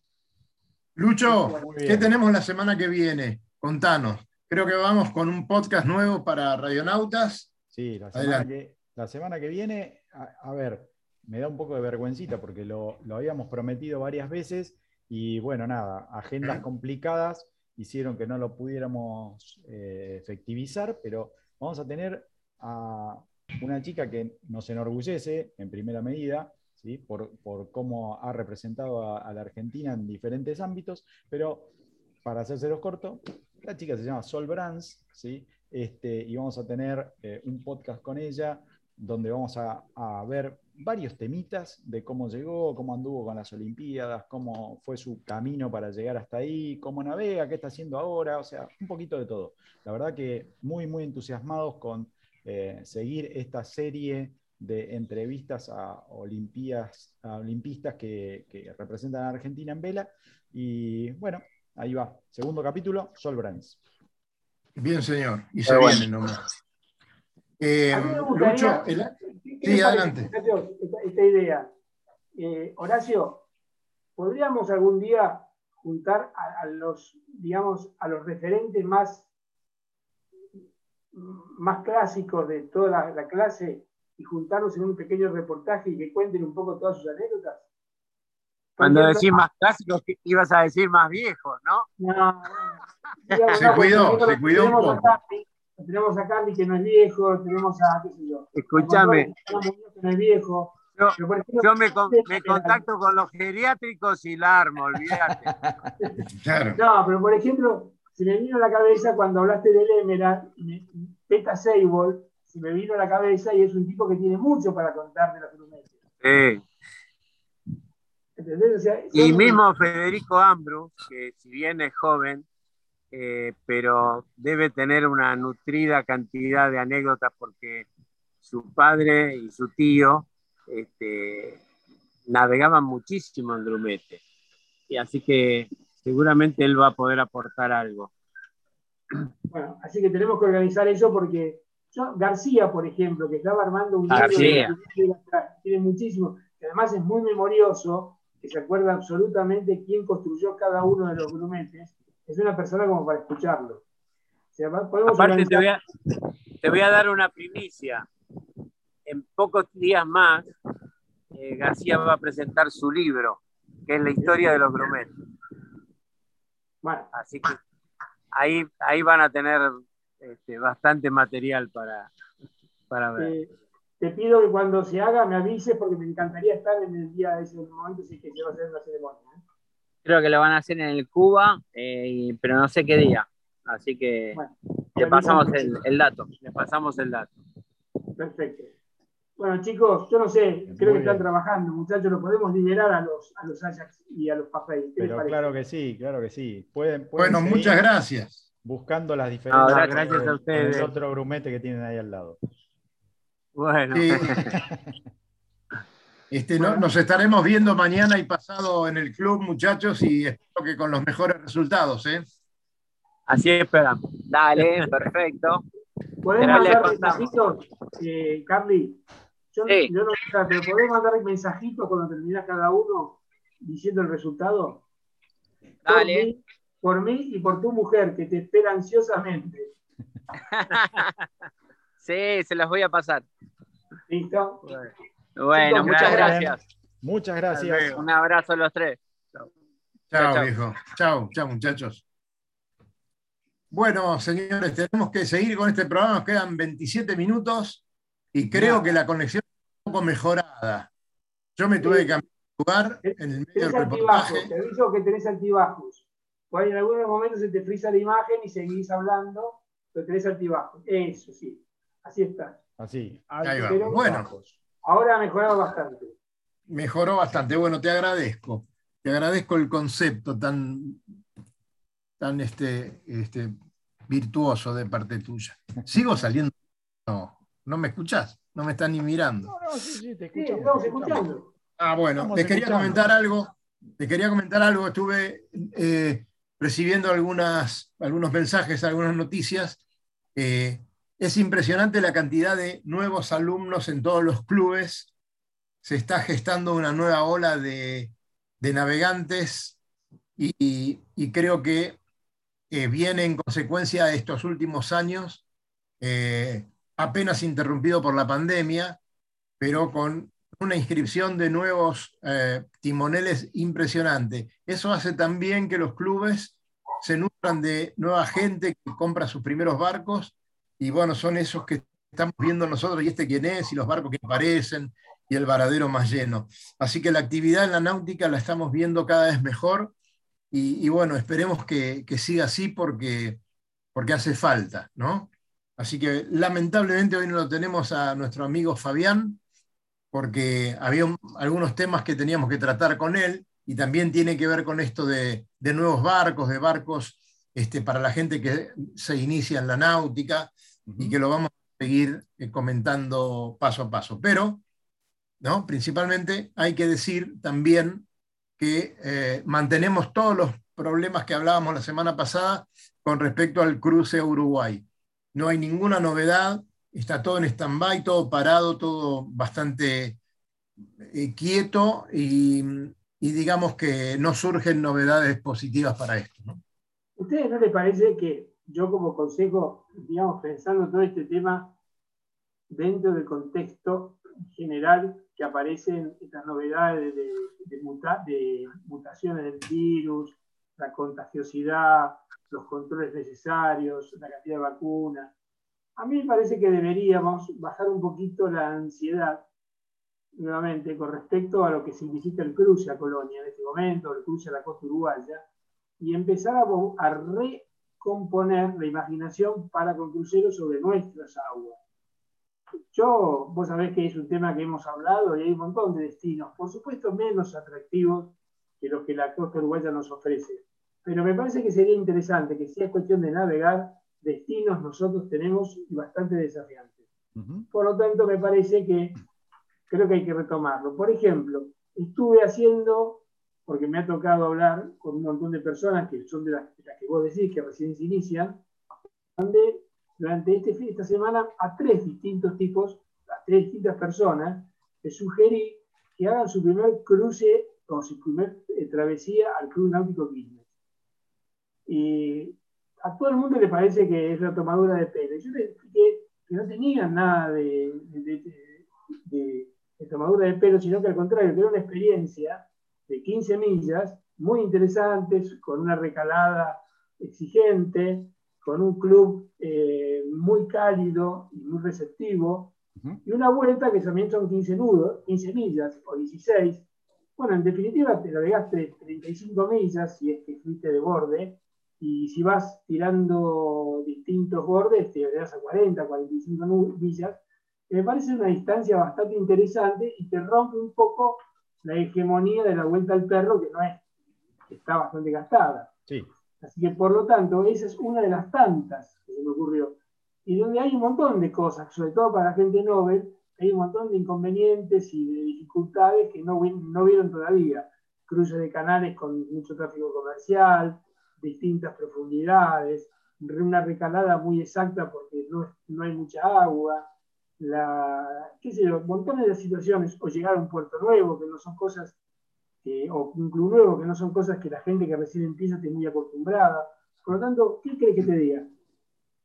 [SPEAKER 2] Lucho, ¿qué tenemos la semana que viene? Contanos. Creo que vamos con un podcast nuevo para Radionautas.
[SPEAKER 5] Sí, la semana, que, la semana que viene, a, a ver, me da un poco de vergüencita porque lo, lo habíamos prometido varias veces y bueno, nada, agendas complicadas hicieron que no lo pudiéramos eh, efectivizar, pero vamos a tener a una chica que nos enorgullece en primera medida, por, cómo ha representado a, la Argentina en diferentes ámbitos, pero para hacérselos corto, la chica se llama Sol Brands, ¿sí? Este, y vamos a tener eh, un podcast con ella donde vamos a, a ver varios temitas de cómo llegó, cómo anduvo con las Olimpiadas, cómo fue su camino para llegar hasta ahí, cómo navega, qué está haciendo ahora, o sea, un poquito de todo. La verdad que muy, muy entusiasmados con eh, seguir esta serie de entrevistas a, Olimpías, a olimpistas que, que representan a Argentina en vela. Y bueno, ahí va, segundo capítulo, Sol Brands.
[SPEAKER 2] Bien, señor. Y se
[SPEAKER 4] bueno.
[SPEAKER 2] viene nomás. Eh,
[SPEAKER 3] A mí me gustaría-
[SPEAKER 2] Lucho, el-
[SPEAKER 3] ¿Qué
[SPEAKER 2] Sí, adelante.
[SPEAKER 3] esta, esta idea. Eh, Horacio, ¿podríamos algún día juntar a, a los, digamos, a los referentes más, más clásicos de toda la, la clase y juntarnos en un pequeño reportaje y que cuenten un poco todas sus anécdotas?
[SPEAKER 6] Cuando decís más clásicos, ibas a decir más viejos, ¿no?
[SPEAKER 3] No,
[SPEAKER 2] Se cuidó, se cuidó un
[SPEAKER 3] tenemos a
[SPEAKER 2] poco.
[SPEAKER 3] Tenemos a Carly que no es viejo, tenemos a, qué sé yo.
[SPEAKER 6] Escúchame.
[SPEAKER 3] a Manuel, que no es viejo.
[SPEAKER 6] Yo,
[SPEAKER 3] ejemplo,
[SPEAKER 6] me, con- me contacto con los geriátricos y la armo, olvídate.
[SPEAKER 2] Claro.
[SPEAKER 3] No, pero por ejemplo, se me vino a la cabeza cuando hablaste del Emerald, me- Peta Seibold, se me vino a la cabeza y es un tipo que tiene mucho para contar de la Fluminense.
[SPEAKER 6] Sí.
[SPEAKER 3] O sea,
[SPEAKER 6] Y
[SPEAKER 3] son-
[SPEAKER 6] mismo Federico Ambrus, que si bien es joven, eh, pero debe tener una nutrida cantidad de anécdotas porque su padre y su tío este, navegaban muchísimo en Grumete. Y así que seguramente él va a poder aportar algo.
[SPEAKER 3] Bueno, así que tenemos que organizar eso porque yo, García, por ejemplo, que estaba armando un libro tiene muchísimo, que además es muy memorioso, que se acuerda absolutamente quién construyó cada uno de los grumetes, es una persona como para escucharlo. O sea,
[SPEAKER 6] Aparte, te voy,
[SPEAKER 3] organizar-
[SPEAKER 6] a, te voy a dar una primicia. En pocos días más, eh, García va a presentar su libro, que es la historia de los grumetes.
[SPEAKER 3] Bueno,
[SPEAKER 6] Así que ahí, ahí van a tener este, bastante material para, para ver.
[SPEAKER 3] eh, te pido que cuando se haga me avises porque me encantaría estar en el día de ese momento, si es que se va a hacer la ceremonia. ¿eh?
[SPEAKER 4] Creo que lo van a hacer en el Cuba, eh, pero no sé qué día. Así que
[SPEAKER 3] Bueno,
[SPEAKER 4] le pasamos el, el dato.
[SPEAKER 6] Le pasamos el dato.
[SPEAKER 3] Perfecto. Bueno, chicos, yo no sé,
[SPEAKER 5] Muy
[SPEAKER 3] creo que están trabajando, muchachos, lo podemos liberar a los, a los Ajax y a los Papay. ¿Qué les
[SPEAKER 5] Pero claro que sí, claro que sí. Pueden, pueden
[SPEAKER 2] Bueno,
[SPEAKER 5] seguir
[SPEAKER 2] muchas gracias.
[SPEAKER 5] Buscando las diferencias con
[SPEAKER 6] gracias a ustedes.
[SPEAKER 5] el otro grumete que tienen ahí al lado.
[SPEAKER 6] Bueno,
[SPEAKER 2] Sí. Este, no- nos estaremos viendo mañana y pasado en el club, muchachos, y espero que con los mejores resultados. ¿eh?
[SPEAKER 6] así esperamos.
[SPEAKER 4] Dale, perfecto.
[SPEAKER 3] ¿Podés mandar mensajitos, eh, Carly? Yo,
[SPEAKER 4] Sí.
[SPEAKER 3] yo no sé, pero ¿podés mandar mensajitos cuando terminás cada uno diciendo el resultado?
[SPEAKER 4] Dale.
[SPEAKER 3] Por mí y por tu mujer, que te espera ansiosamente.
[SPEAKER 4] Sí, se los voy a pasar.
[SPEAKER 3] ¿Listo?
[SPEAKER 4] Bueno,
[SPEAKER 3] Chicos,
[SPEAKER 4] muchas
[SPEAKER 5] gracias.
[SPEAKER 4] gracias.
[SPEAKER 5] Muchas gracias.
[SPEAKER 4] Un abrazo a los tres.
[SPEAKER 2] Chao,
[SPEAKER 4] chao.
[SPEAKER 2] viejo. Chao, chao, muchachos. Bueno, señores, tenemos que seguir con este programa. Nos quedan 27 minutos y creo que la conexión está un poco mejorada. Yo me tuve que cambiar de lugar en el medio
[SPEAKER 3] Tenés
[SPEAKER 2] del
[SPEAKER 3] altibajos,
[SPEAKER 2] reportaje.
[SPEAKER 3] te aviso que tenés altibajos. Por ahí en algunos momentos se te frisa la imagen y seguís hablando, pero tenés altibajos. Eso sí, así está.
[SPEAKER 5] Así.
[SPEAKER 2] Ahí va.
[SPEAKER 3] Pero-
[SPEAKER 2] Bueno,
[SPEAKER 3] Ahora ha mejorado bastante.
[SPEAKER 2] mejoró bastante. Bueno, te agradezco. Te agradezco el concepto tan, tan este, este, virtuoso de parte tuya. Sigo saliendo. No, no me escuchás, no me estás ni mirando.
[SPEAKER 5] No, no, sí, sí, te
[SPEAKER 3] Sí,
[SPEAKER 5] escuchamos.
[SPEAKER 3] estamos
[SPEAKER 5] te escuchamos.
[SPEAKER 3] escuchando.
[SPEAKER 2] Ah, bueno,
[SPEAKER 5] Estamos
[SPEAKER 2] les quería
[SPEAKER 5] escuchando.
[SPEAKER 2] comentar algo. Les quería comentar algo. Estuve eh, recibiendo algunas, algunos mensajes, algunas noticias. Eh, es impresionante la cantidad de nuevos alumnos en todos los clubes. Se está gestando una nueva ola de, de navegantes y, creo que eh, viene en consecuencia de estos últimos años, eh, apenas interrumpido por la pandemia, pero con una inscripción de nuevos eh, timoneles impresionante. Eso hace también que los clubes se nutran de nueva gente que compra sus primeros barcos y bueno, son esos que estamos viendo nosotros y este quién es y los barcos que aparecen y el varadero más lleno. Así que la actividad en la náutica la estamos viendo cada vez mejor y, y bueno, esperemos que, que siga así porque, porque hace falta, ¿no? Así que lamentablemente hoy no lo tenemos a nuestro amigo Fabián, porque había un- algunos temas que teníamos que tratar con él y también tiene que ver con esto de, de nuevos barcos, de barcos este, para la gente que se inicia en la náutica y que lo vamos a seguir eh, comentando paso a paso. Pero, ¿no? principalmente hay que decir también que eh, mantenemos todos los problemas que hablábamos la semana pasada con respecto al cruce a Uruguay. No hay ninguna novedad, está todo en stand-by, todo parado, todo bastante eh, quieto y, digamos que no surgen novedades positivas para esto. ¿no?
[SPEAKER 3] ¿Ustedes no les parece que yo como consejo, digamos, pensando todo este tema, dentro del contexto general que aparecen estas novedades de, de mutaciones del virus, la contagiosidad, los controles necesarios, la cantidad de vacunas. A mí me parece que deberíamos bajar un poquito la ansiedad, nuevamente, con respecto a lo que significa el cruce a Colonia en este momento, el cruce a la costa uruguaya, y empezar a, a recomponer la imaginación para con cruceros sobre nuestras aguas. Yo, vos sabés que es un tema que hemos hablado y hay un montón de destinos, por supuesto menos atractivos que los que la costa uruguaya nos ofrece. Pero me parece que sería interesante que si es cuestión de navegar, destinos nosotros tenemos bastante desafiantes. Por lo tanto, me parece que creo que hay que retomarlo. Por ejemplo, estuve haciendo, porque me ha tocado hablar con un montón de personas que son de las, que vos decís que recién se inician, donde durante este fin, esta semana a tres distintos tipos, a tres distintas personas, les sugerí que hagan su primer cruce o su primer eh, travesía al Club Náutico Quilmes. Y a todo el mundo le parece que es la tomadura de pelo. Yo les expliqué que no tenían nada de, de, tomadura de pelo, sino que al contrario, que era una experiencia de 15 millas muy interesantes, con una recalada exigente, con un club eh, muy cálido y muy receptivo, y una vuelta que también son 15 nudos, 15 millas o 16. Bueno, en definitiva te navegaste 35 millas si es que fuiste de borde, y si vas tirando distintos bordes, te llegas a 40, 45 millas. Me parece una distancia bastante interesante y te rompe un poco la hegemonía de la vuelta al perro, que no es, que está bastante gastada.
[SPEAKER 5] Sí.
[SPEAKER 3] Así que, por lo tanto, esa es una de las tantas que se me ocurrió. Y donde hay un montón de cosas, sobre todo para la gente Nobel, hay un montón de inconvenientes y de dificultades que no, no vieron todavía. Cruces de canales con mucho tráfico comercial, distintas profundidades, una recalada muy exacta porque no, no hay mucha agua, la, qué sé yo, montones de situaciones, o llegar a un puerto nuevo, que no son cosas, o un club nuevo, que no son cosas que la gente que recién empieza esté muy acostumbrada. Por lo tanto, ¿qué crees que te diga?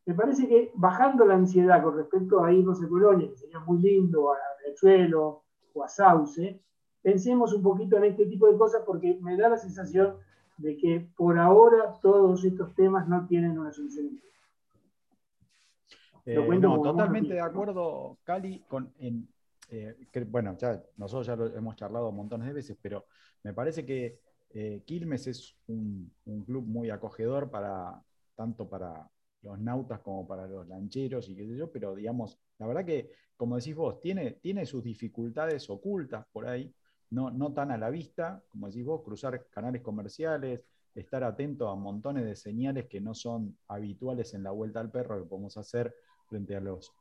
[SPEAKER 3] Me parece que bajando la ansiedad con respecto a irnos a Colonia, que sería muy lindo, a Riachuelo o a Sauce, pensemos un poquito en este tipo de cosas porque me da la sensación de que por ahora todos estos temas no tienen una solución.
[SPEAKER 5] Eh, no, totalmente de acuerdo, Cali, con, eh, bueno, ya nosotros ya lo hemos charlado montones de veces, pero me parece que eh, Quilmes es un, club muy acogedor para tanto para los nautas como para los lancheros y qué sé yo, pero digamos, la verdad que, como decís vos, tiene, tiene sus dificultades ocultas por ahí, no, tan a la vista, como decís vos, cruzar canales comerciales, estar atento a montones de señales que no son habituales en la vuelta al perro que podemos hacer frente a los,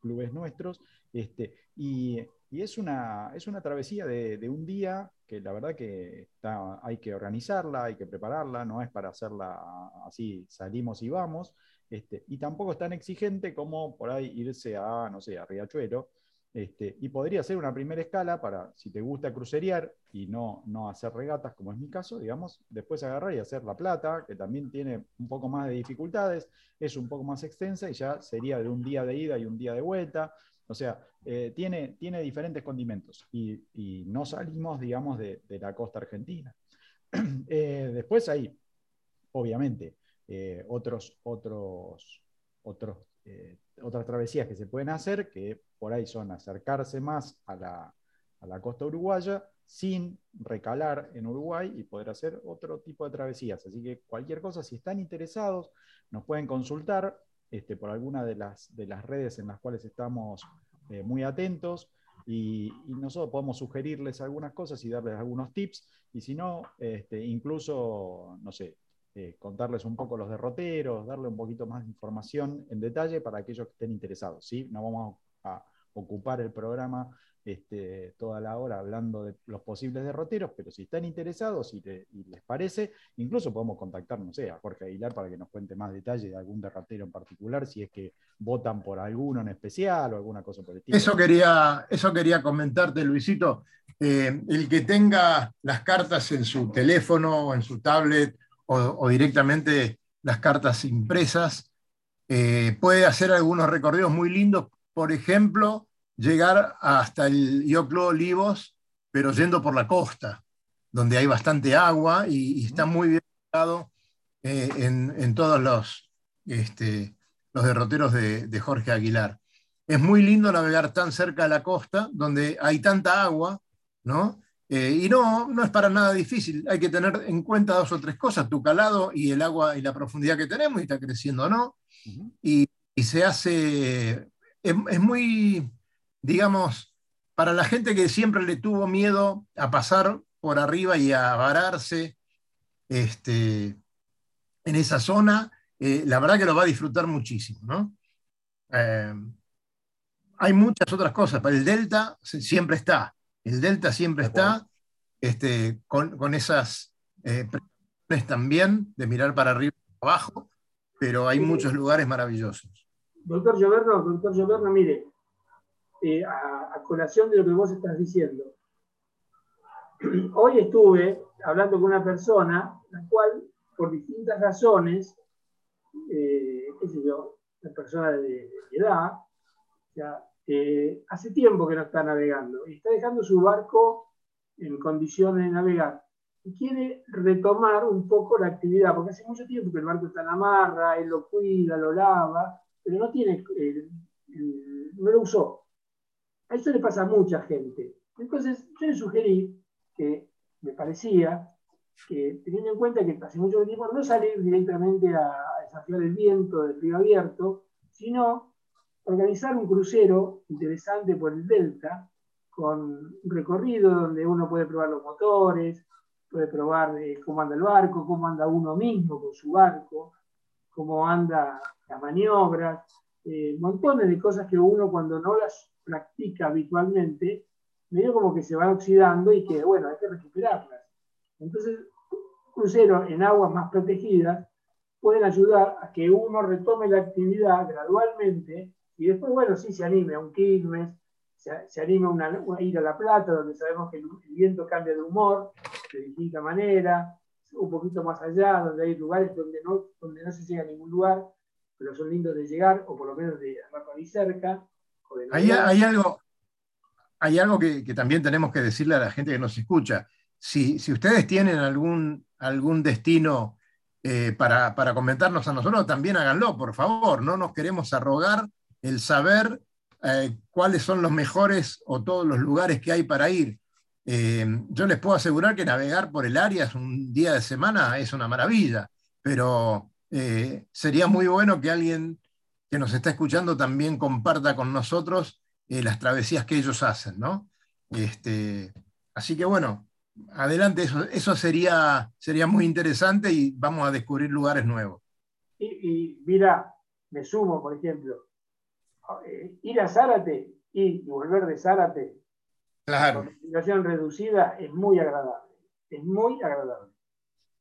[SPEAKER 5] clubes nuestros. Este, y, es, una, es una travesía de, un día que la verdad que hay que organizarla, hay que prepararla, no es para hacerla así, salimos y vamos. Este, y tampoco es tan exigente como por ahí irse a, no sé, a Riachuelo, este, y podría ser una primera escala para, si te gusta crucerear y no, no hacer regatas, como es mi caso, digamos, después agarrar y hacer La Plata, que también tiene un poco más de dificultades, es un poco más extensa y ya sería de un día de ida y un día de vuelta. O sea, eh, tiene, tiene diferentes condimentos y, no salimos, digamos, de, la costa argentina. Eh, después hay, obviamente, eh, otros, otros, otros otras travesías que se pueden hacer, que por ahí son acercarse más a la, costa uruguaya sin recalar en Uruguay y poder hacer otro tipo de travesías. Así que cualquier cosa, si están interesados, nos pueden consultar este, por alguna de las, de las redes en las cuales estamos eh, muy atentos y, nosotros podemos sugerirles algunas cosas y darles algunos tips. Y si no, este, incluso, no sé, eh, contarles un poco los derroteros, darle un poquito más de información en detalle para aquellos que estén interesados. ¿sí? No vamos a ocupar el programa este, toda la hora hablando de los posibles derroteros, pero si están interesados y, les parece, incluso podemos contactar, no sé, a Jorge Aguilar para que nos cuente más detalles de algún derrotero en particular, si es que votan por alguno en especial o alguna cosa por el estilo.
[SPEAKER 2] Eso quería, eso quería comentarte, Luisito. Eh, el que tenga las cartas en su teléfono o en su tablet o, directamente las cartas impresas, eh, puede hacer algunos recorridos muy lindos por ejemplo, llegar hasta el Yoclo Olivos, pero yendo por la costa, donde hay bastante agua y, está muy bien ubicado eh, en, todos los, este, los derroteros de, Jorge Aguilar. Es muy lindo navegar tan cerca de la costa, donde hay tanta agua, ¿no? Eh, y no, no es para nada difícil. Hay que tener en cuenta dos o tres cosas, tu calado y el agua y la profundidad que tenemos, y está creciendo o no. y, se hace, es, muy, digamos, para la gente que siempre le tuvo miedo a pasar por arriba y a vararse este, en esa zona, eh, la verdad que lo va a disfrutar muchísimo. ¿no? Eh, hay muchas otras cosas, para el delta siempre está, el delta siempre está este, con, esas eh, también de mirar para arriba y para abajo, pero hay muchos lugares maravillosos.
[SPEAKER 3] Doctor Lloverno, doctor Lloverno, mire, eh, a, colación de lo que vos estás diciendo, hoy estuve hablando con una persona, la cual, por distintas razones, eh, qué sé yo, una persona de, edad, ya, hace tiempo que no está navegando y está dejando su barco en condiciones de navegar y quiere retomar un poco la actividad, porque hace mucho tiempo que el barco está en la marra, él lo cuida, lo lava, pero no tiene, no lo usó. A eso le pasa a mucha gente. Entonces, yo le sugerí que me parecía que, teniendo en cuenta que hace mucho tiempo no salir directamente a, desafiar el viento del río abierto, sino organizar un crucero interesante por el delta, con recorrido donde uno puede probar los motores, puede probar eh, cómo anda el barco, cómo anda uno mismo con su barco, cómo anda las maniobras, eh, montones de cosas que uno cuando no las practica habitualmente, medio como que se van oxidando y que, bueno, hay que recuperarlas. Entonces, crucero en aguas más protegidas pueden ayudar a que uno retome la actividad gradualmente y después, bueno, sí se anime a un Quilmes, se, anime a, ir a La Plata, donde sabemos que el, viento cambia de humor de distinta manera, un poquito más allá, donde hay lugares donde no, donde no se llega a ningún lugar, pero son lindos de llegar, o por lo menos de y cerca.
[SPEAKER 2] hay, hay, algo, hay algo que, que, también tenemos que decirle a la gente que nos escucha. Si, si ustedes tienen algún, algún destino eh, para, para, comentarnos a nosotros, también háganlo, por favor. No nos queremos arrogar el saber eh, cuáles son los mejores o todos los lugares que hay para ir. Eh, yo les puedo asegurar que navegar por el área es un día de semana es una maravilla, pero eh, sería muy bueno que alguien que nos está escuchando también comparta con nosotros las travesías que ellos hacen, ¿no? Este, así que bueno, adelante, eso, eso sería, sería muy interesante y vamos a descubrir lugares nuevos.
[SPEAKER 3] Y, mira, me sumo, por ejemplo, ir a Zárate y volver de Zárate
[SPEAKER 2] claro.
[SPEAKER 3] con situación reducida es muy agradable, es muy agradable.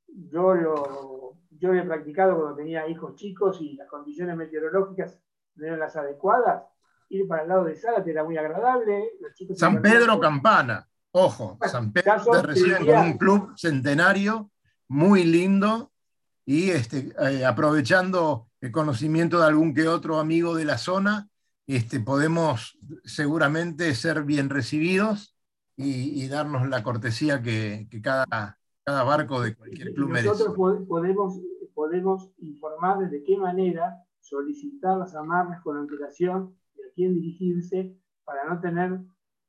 [SPEAKER 3] Yo lo, yo he practicado cuando tenía hijos chicos y las condiciones meteorológicas no eran las adecuadas. Ir para el lado de Zárate era muy agradable.
[SPEAKER 2] San Pedro Campana, ojo, San Pedro te reciben con un club centenario muy lindo y este, eh, aprovechando el conocimiento de algún que otro amigo de la zona, este, podemos seguramente ser bien recibidos y, darnos la cortesía que, que cada, cada barco de cualquier club
[SPEAKER 3] Nosotros podemos, podemos informar de qué manera solicitar las amarras con antelación y a quién dirigirse para no tener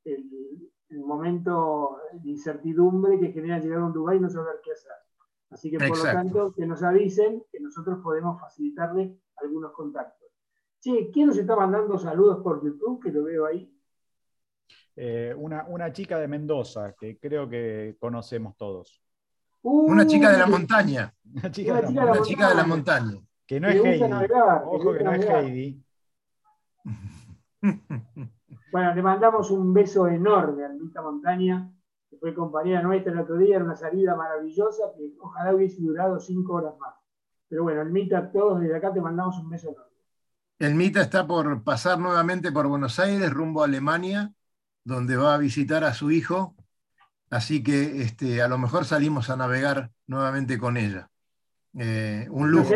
[SPEAKER 3] el, momento de incertidumbre que genera llegar a un lugar y no saber qué hacer. Así que por lo tanto, que nos avisen que nosotros podemos facilitarle algunos contactos. Che, ¿quién nos está mandando saludos por YouTube? Que lo veo ahí.
[SPEAKER 5] Eh, una, una, chica de Mendoza, que creo que conocemos todos
[SPEAKER 2] una chica de la montaña. Una chica, de, la, montaña.
[SPEAKER 5] Que no es Heidi. Ojo que no es Heidi.
[SPEAKER 3] Bueno, le mandamos un beso enorme a Almita Montaña, que fue compañera nuestra el otro día en una salida maravillosa que ojalá hubiese durado cinco horas más. Pero bueno, Elmita, todos desde acá te mandamos un beso enorme.
[SPEAKER 2] Elmita está por pasar nuevamente por Buenos Aires, rumbo a Alemania, donde va a visitar a su hijo, Así que este, a lo mejor salimos a navegar nuevamente con ella. Eh, un lujo.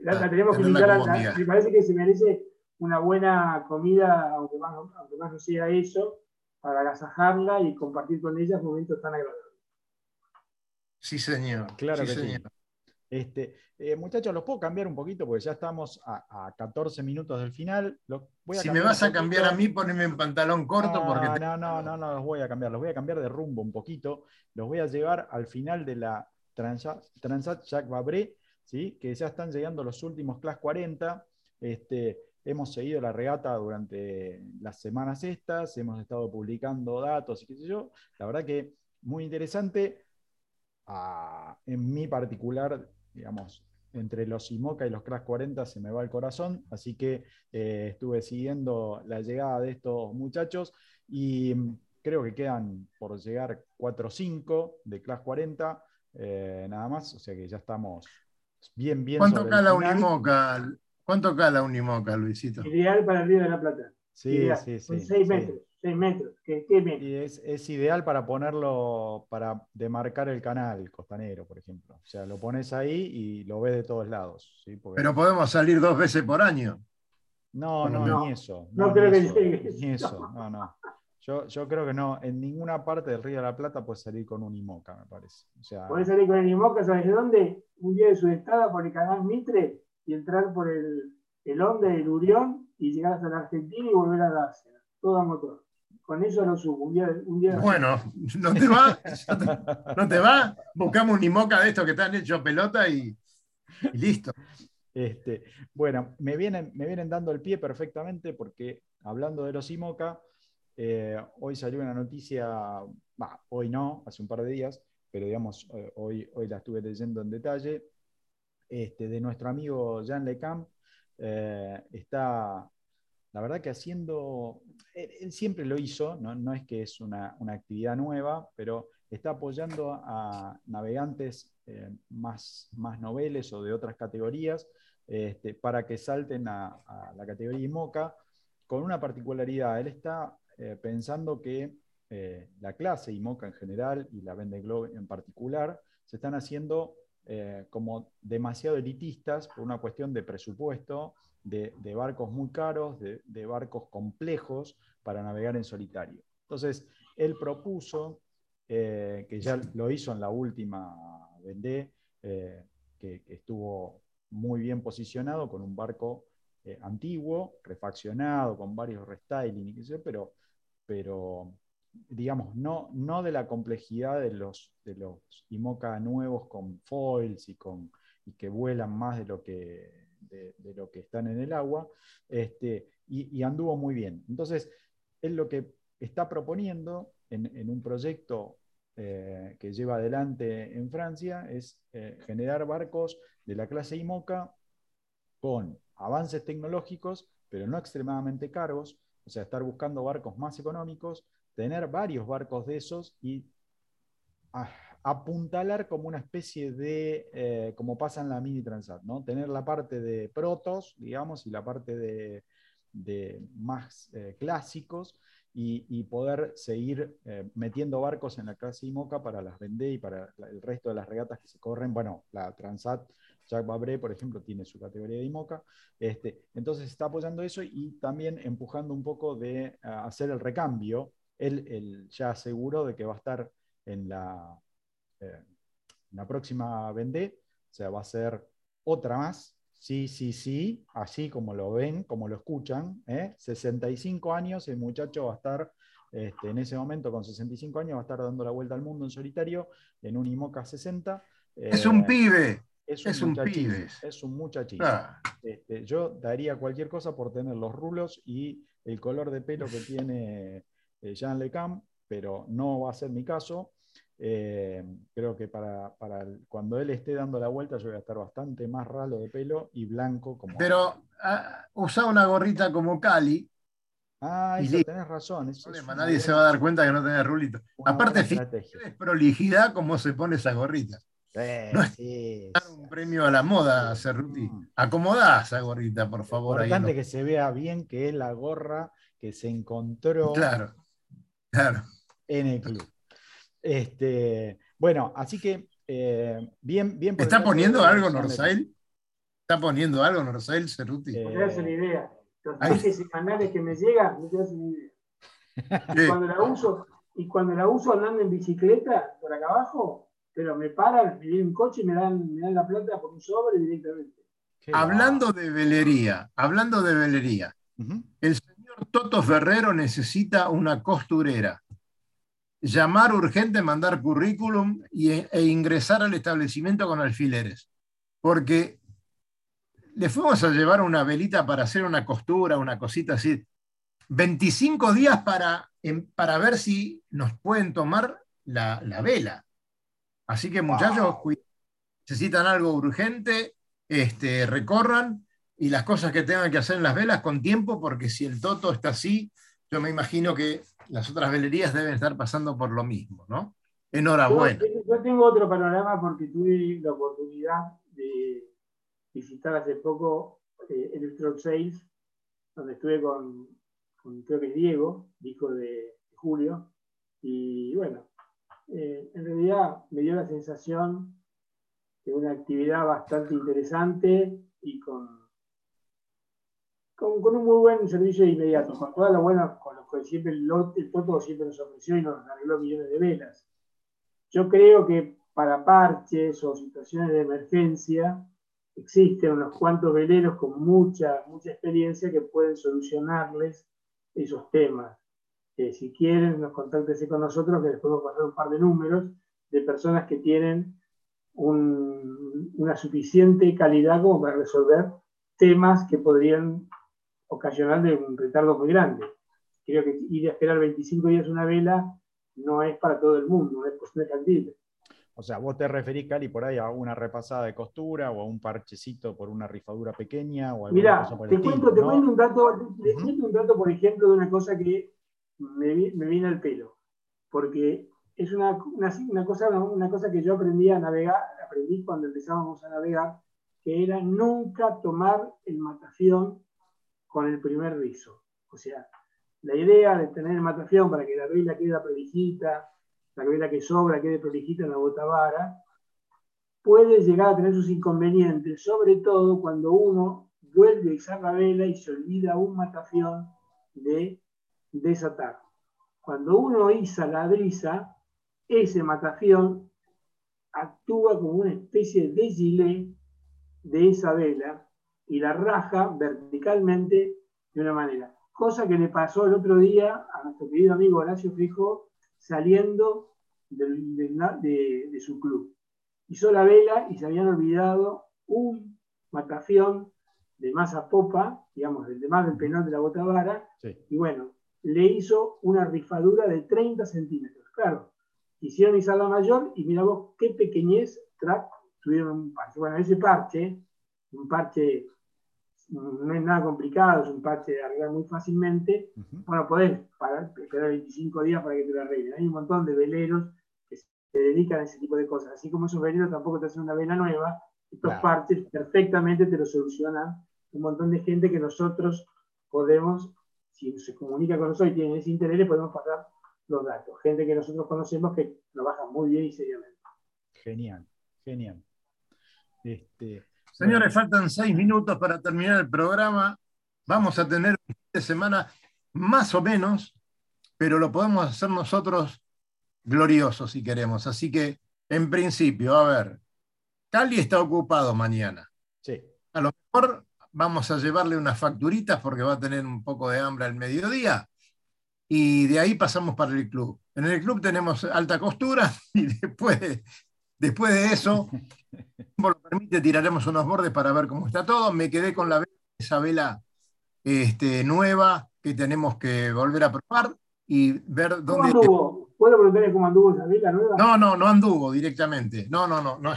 [SPEAKER 3] la, tenemos que invitar a, me parece que se merece una buena comida, aunque más, aunque más no sea eso, para agasajarla y compartir con ella momentos tan agradables.
[SPEAKER 2] Sí, señor.
[SPEAKER 5] Claro
[SPEAKER 2] sí,
[SPEAKER 5] que
[SPEAKER 2] señor.
[SPEAKER 5] sí. Este, eh, muchachos, los puedo cambiar un poquito porque ya estamos a, a 14 minutos del final. Los voy a
[SPEAKER 2] Si me vas a cambiar a mí, poneme en pantalón corto
[SPEAKER 5] no,
[SPEAKER 2] porque te-
[SPEAKER 5] no, no, no, no los voy a cambiar, los voy a cambiar de rumbo un poquito. Los voy a llevar al final de la Transat, Transat Jacques Vabre, ¿sí? que ya están llegando los últimos Class 40. Este, hemos seguido la regata durante las semanas estas, hemos estado publicando datos y qué sé yo. La verdad que muy interesante. Ah, en mi particular, digamos, entre los IMOCA y los Crash 40 se me va el corazón, así que eh, estuve siguiendo la llegada de estos muchachos y mm, creo que quedan por llegar 4 o 5 de Class 40, eh, nada más, o sea que ya estamos bien, bien.
[SPEAKER 2] ¿Cuánto cala
[SPEAKER 5] final.
[SPEAKER 2] Unimoca? ¿Cuánto cala Unimoca, Luisito?
[SPEAKER 3] Ideal para el Río de la Plata.
[SPEAKER 5] Sí,
[SPEAKER 3] Ideal.
[SPEAKER 5] sí, sí.
[SPEAKER 3] 6
[SPEAKER 5] sí.
[SPEAKER 3] metros, 6 metros. ¿Qué, qué metros?
[SPEAKER 5] Y es, es ideal para ponerlo, para demarcar el canal costanero, por ejemplo. O sea, lo pones ahí y lo ves de todos lados. ¿sí? Porque-
[SPEAKER 2] Pero podemos salir dos veces por año.
[SPEAKER 5] No, no,
[SPEAKER 3] No,
[SPEAKER 5] ni eso.
[SPEAKER 3] no creo que
[SPEAKER 5] eso,
[SPEAKER 3] llegue.
[SPEAKER 5] Ni eso, no, no. Yo, yo creo que no, en ninguna parte del Río de la Plata puedes salir con un IMOCA, me parece. O sea,
[SPEAKER 3] Podés salir con el Imoca, ¿sabes de dónde? Un día de Sudestada por el canal Mitre y entrar por el, el Onde del Urión y llegar hasta la Argentina y volver a darse. Todo a motor. Con eso lo subo. Un día, un día
[SPEAKER 2] Bueno, ¿no te va? ¿No te va? Buscamos un Unimoca de estos que están hechos pelota y, y listo.
[SPEAKER 5] Este, bueno, me vienen, me vienen dando el pie perfectamente porque hablando de los IMOCA, eh, hoy salió una noticia, bah, hoy no, hace un par de días, pero digamos, eh, hoy, hoy la estuve leyendo en detalle, este, de nuestro amigo Jean Lecamp. eh, está, la verdad que haciendo, él, siempre lo hizo, no, no es que es una, una actividad nueva, pero está apoyando a navegantes eh, más, más noveles o de otras categorías este, para que salten a, la categoría IMOCA con una particularidad. Él está eh, pensando que eh, la clase IMOCA en general y la Vende Globe en particular se están haciendo como demasiado elitistas por una cuestión de presupuesto, de, barcos muy caros, de, barcos complejos para navegar en solitario. Entonces, él propuso, eh, que ya lo hizo en la última Vendée, eh, que, estuvo muy bien posicionado con un barco eh, antiguo, refaccionado, con varios restyling y qué sé pero, pero digamos, no, no de la complejidad de los, de los IMOCA nuevos con foils y, con, y que vuelan más de lo que, de, lo que están en el agua, este, y, anduvo muy bien. Entonces, él lo que está proponiendo en, en un proyecto eh, que lleva adelante en Francia es eh, generar barcos de la clase IMOCA con avances tecnológicos, pero no extremadamente caros, o sea, estar buscando barcos más económicos, tener varios barcos de esos y ah, apuntalar como una especie de, eh, como pasa en la Mini Transat, ¿no? Tener la parte de protos, digamos, y la parte de, más eh, clásicos y, poder seguir eh, metiendo barcos en la clase IMOCA para las Vendée y para el resto de las regatas que se corren. Bueno, la Transat Jacques Vabre, por ejemplo, tiene su categoría de IMOCA. Este, entonces está apoyando eso y también empujando un poco de hacer el recambio. Él, ya aseguró de que va a estar en la, eh, la próxima Vendée, o sea, va a ser otra más. Sí, sí, sí, así como lo ven, como lo escuchan. ¿eh? 65 años, el muchacho va a estar este, en ese momento, con 65 años, va a estar dando la vuelta al mundo en solitario en un IMOCA 60.
[SPEAKER 2] Es un pibe.
[SPEAKER 5] Es un,
[SPEAKER 2] es un pibe.
[SPEAKER 5] Es un muchachito.
[SPEAKER 2] Ah.
[SPEAKER 5] Este, yo daría cualquier cosa por tener los rulos y el color de pelo que tiene eh, Jean Lecam, pero no va a ser mi caso. Eh, creo que para, para el, cuando él esté dando la vuelta yo voy a estar bastante más ralo de pelo y blanco como...
[SPEAKER 2] Pero ah, usa una gorrita como Cali.
[SPEAKER 5] Ah, eso tenés razón. Es,
[SPEAKER 2] es nadie se va a dar cuenta que no tenés rulito. Aparte, es prolijidad como se pone esa gorrita.
[SPEAKER 5] Sí,
[SPEAKER 2] no es
[SPEAKER 5] sí,
[SPEAKER 2] un premio a la moda, Cerruti. Acomodá esa gorrita, por favor.
[SPEAKER 5] Importante que se vea bien que es la gorra que se encontró
[SPEAKER 2] claro, claro.
[SPEAKER 5] en el club. Este, bueno, así que eh, bien, bien.
[SPEAKER 2] ¿Está poniendo algo Norsail? ¿Está poniendo algo Norsail, Cerruti?
[SPEAKER 3] Eh, la idea. Los trajes semanales que me llegan, no te das ni idea. Y cuando la uso, y cuando la uso andando en bicicleta por acá abajo, pero me paran, me viene un coche y me dan, me dan la plata por un sobre directamente.
[SPEAKER 2] Hablando de velería, hablando de velería, el señor Toto Ferrero necesita una costurera. Llamar urgente, mandar currículum y- e ingresar al establecimiento con alfileres. Porque le fuimos a llevar una velita para hacer una costura, una cosita así. 25 días para, em- para ver si nos pueden tomar la, la vela. Así que muchachos, cuid- necesitan algo urgente, este, recorran y las cosas que tengan que hacer en las velas con tiempo, porque si el Toto está así, yo me imagino que las otras velerías deben estar pasando por lo mismo, ¿no? Enhorabuena.
[SPEAKER 3] Yo, yo tengo otro panorama porque tuve la oportunidad de visitar hace poco eh, Electro Sales, donde estuve con, con, creo que es Diego, hijo de Julio, y bueno, eh, en realidad me dio la sensación de una actividad bastante interesante y con, con, un muy buen servicio inmediato, con toda la buena, con lo que siempre el, el siempre nos ofreció y nos arregló millones de velas. Yo creo que para parches o situaciones de emergencia existen unos cuantos veleros con mucha, mucha experiencia que pueden solucionarles esos temas. Si quieren, nos contáctense con nosotros, que les podemos pasar un par de números de personas que tienen un- una suficiente calidad como para resolver temas que podrían ocasionar de un retardo muy grande. Creo que ir a esperar 25 días una vela no es para todo el mundo, no es de factible.
[SPEAKER 5] O sea, vos te referís, Cali, por ahí a una repasada de costura o a un parchecito por una rifadura pequeña o alguna
[SPEAKER 3] Mira,
[SPEAKER 5] cosa por el
[SPEAKER 3] te
[SPEAKER 5] estilo,
[SPEAKER 3] cuento, te
[SPEAKER 5] ¿no?
[SPEAKER 3] cuento un dato, te
[SPEAKER 5] Ujú.
[SPEAKER 3] cuento un dato, por ejemplo, de una cosa que me, me viene al pelo, porque es una, una, una cosa, una cosa que yo aprendí a navegar, aprendí cuando empezábamos a navegar, que era nunca tomar el matafión con el primer rizo. O sea, la idea de tener el matafión para que la vela quede prolijita, la vela que sobra quede prolijita en la botavara, puede llegar a tener sus inconvenientes, sobre todo cuando uno vuelve a izar la vela y se olvida un matafión de desatar. Cuando uno iza la brisa, ese matafión actúa como una especie de gilet de esa vela y la raja verticalmente de una manera. Cosa que le pasó el otro día a nuestro querido amigo Horacio Frijo saliendo de, de su club. Hizo la vela y se habían olvidado un matafión de masa popa, digamos, del de más del penal de la botavara,
[SPEAKER 5] Sí.
[SPEAKER 3] y bueno, le hizo una rifadura de 30 centímetros. Claro, quisieron izar la mayor y mira vos qué pequeñez track tuvieron un parche. Bueno, ese parche, un parche no es nada complicado, es un parche de arreglar muy fácilmente. Bueno, podés parar- esperar 25 días para que te lo arreglen. Hay un montón de veleros que se dedican a ese tipo de cosas. Así como esos veleros tampoco te hacen una vela nueva, estos
[SPEAKER 5] Claro.
[SPEAKER 3] parches perfectamente te lo solucionan un montón de gente que nosotros podemos, si se comunica con nosotros y tienen ese interés, le podemos pasar los datos. Gente que nosotros conocemos que trabaja muy bien y seriamente.
[SPEAKER 5] Genial, genial. Este,
[SPEAKER 2] Señores, faltan seis minutos para terminar el programa. Vamos a tener un fin de semana más o menos, pero lo podemos hacer nosotros glorioso si queremos. Así que, en principio, a ver, Cali está ocupado mañana.
[SPEAKER 5] sí,
[SPEAKER 2] A lo mejor vamos a llevarle unas facturitas porque va a tener un poco de hambre al mediodía. Y de ahí pasamos para el club. En el club tenemos alta costura y después de, después de eso, lo permite, tiraremos unos bordes para ver cómo está todo. Me quedé con la vela, esa vela este, nueva que tenemos que volver a probar y ver
[SPEAKER 3] ¿Cómo
[SPEAKER 2] dónde.
[SPEAKER 3] anduvo? ¿Puedo preguntarle cómo anduvo esa vela nueva?
[SPEAKER 2] No, no, no anduvo directamente. No, no, no, no,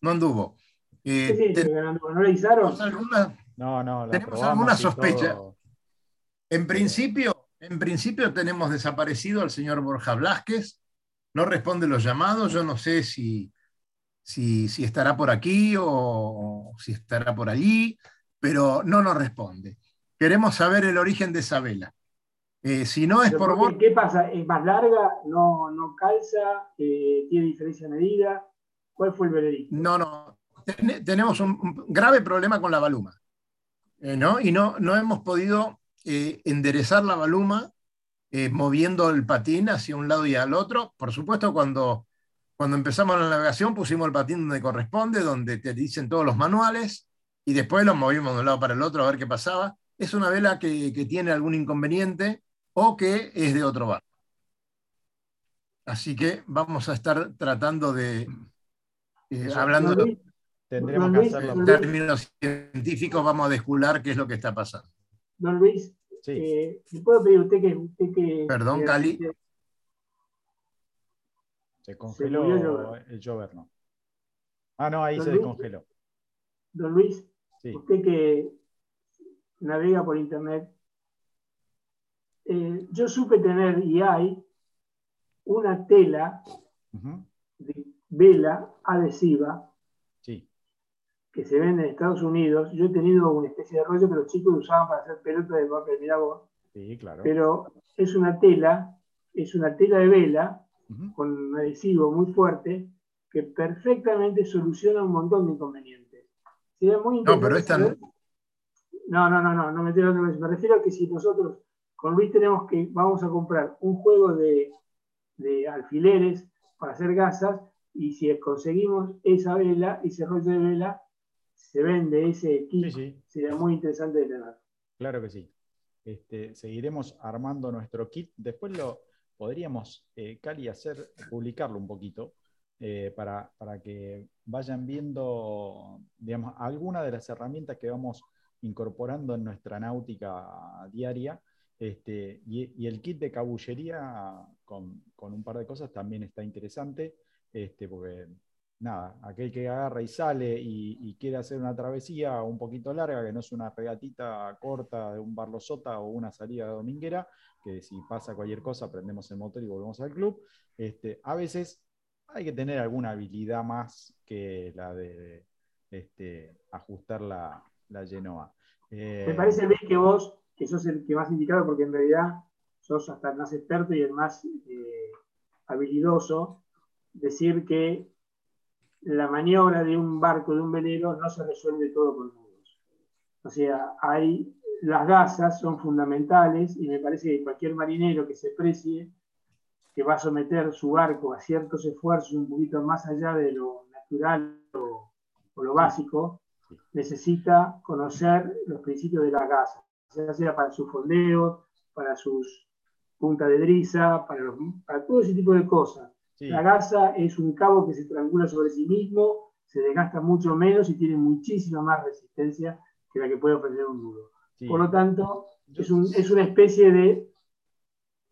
[SPEAKER 2] no anduvo. Eh,
[SPEAKER 3] ¿Qué que no anduvo? ¿No la
[SPEAKER 5] no, no, la
[SPEAKER 2] Tenemos alguna sospecha.
[SPEAKER 5] todo.
[SPEAKER 2] En principio, en principio tenemos desaparecido al señor Borja Blasquez, no responde los llamados, yo no sé si, si, si estará por aquí o si estará por allí, pero no nos responde. Queremos saber el origen de esa vela. Eh, si no es
[SPEAKER 3] Pero
[SPEAKER 2] por
[SPEAKER 3] ¿por
[SPEAKER 2] Borja,
[SPEAKER 3] qué, ¿Qué pasa? ¿Es más larga? ¿No, no calza? Eh, ¿Tiene diferencia de medida? ¿Cuál fue el veredicto?
[SPEAKER 2] no, no, ten- tenemos un, grave problema con la baluma. eh, ¿no? Y no, no hemos podido enderezar la baluma moviendo el patín hacia un lado y al otro. Por supuesto, cuando, cuando empezamos la navegación pusimos el patín donde corresponde, donde te dicen todos los manuales, y después lo movimos de un lado para el otro a ver qué pasaba. Es una vela que, que tiene algún inconveniente o que es de otro barco. Así que vamos a estar tratando de, eh, hablando de
[SPEAKER 5] Tendremos que hacerlo.
[SPEAKER 3] Don
[SPEAKER 2] términos científicos, vamos a descular qué es lo que está pasando.
[SPEAKER 3] Don Luis,
[SPEAKER 5] Sí.
[SPEAKER 3] eh, ¿le puedo pedir a usted que... Usted que
[SPEAKER 2] Perdón,
[SPEAKER 3] que-
[SPEAKER 2] Cali.
[SPEAKER 3] que-
[SPEAKER 5] Se congeló
[SPEAKER 3] Jover.
[SPEAKER 5] el Jover, ¿no? Ah, no, ahí
[SPEAKER 3] Don
[SPEAKER 5] se
[SPEAKER 3] Luis.
[SPEAKER 5] descongeló.
[SPEAKER 3] Don Luis,
[SPEAKER 5] Sí.
[SPEAKER 3] usted que navega por internet, eh, yo supe tener y hay una tela de vela adhesiva
[SPEAKER 5] Sí.
[SPEAKER 3] que se vende en Estados Unidos. Yo he tenido una especie de rollo que los chicos usaban para hacer pelotas de papel, mirá vos.
[SPEAKER 5] Sí, claro.
[SPEAKER 3] Pero es una tela, es una tela de vela
[SPEAKER 5] Ujú.
[SPEAKER 3] con un adhesivo muy fuerte que perfectamente soluciona un montón de inconvenientes. Sería muy
[SPEAKER 2] No, pero esta
[SPEAKER 3] saber- No, no, no, no, no me, entiendo, no me- me refiero a que si nosotros con Luis tenemos que, vamos a comprar un juego de, de alfileres para hacer gasas y si conseguimos esa vela, ese rollo de vela, se vende ese kit,
[SPEAKER 5] Sí, sí,
[SPEAKER 3] sería muy interesante de tener.
[SPEAKER 5] claro que sí. Este, seguiremos armando nuestro kit. Después lo podríamos, eh, Cali, hacer, publicarlo un poquito eh, para, para que vayan viendo, digamos, algunas de las herramientas que vamos incorporando en nuestra náutica diaria. Este, y, el kit de cabullería con, con un par de cosas también está interesante, este, porque nada, aquel que agarra y sale y, y quiere hacer una travesía un poquito larga, que no es una regatita corta de un barlosota o una salida dominguera, que si pasa cualquier cosa prendemos el motor y volvemos al club, este, a veces hay que tener alguna habilidad más que la de este, ajustar la, la Genoa. Eh,
[SPEAKER 3] Me parece, Luis, que vos, que sos el que más indicado, porque en realidad sos hasta el más experto y el más eh, habilidoso, decir que la maniobra de un barco, de un velero, no se resuelve todo con nudos. O sea, hay, las gasas son fundamentales y me parece que cualquier marinero que se precie, que va a someter su barco a ciertos esfuerzos un poquito más allá de lo natural o, lo básico, necesita conocer los principios de la gasa, ya sea para sus fondeos, para sus puntas de driza, para, los- para todo ese tipo de cosas.
[SPEAKER 5] Sí,
[SPEAKER 3] La gasa es un cabo que se triangula sobre sí mismo, se desgasta mucho menos y tiene muchísima más resistencia que la que puede ofrecer un nudo.
[SPEAKER 5] sí.
[SPEAKER 3] Por lo tanto, es, un- es una especie de,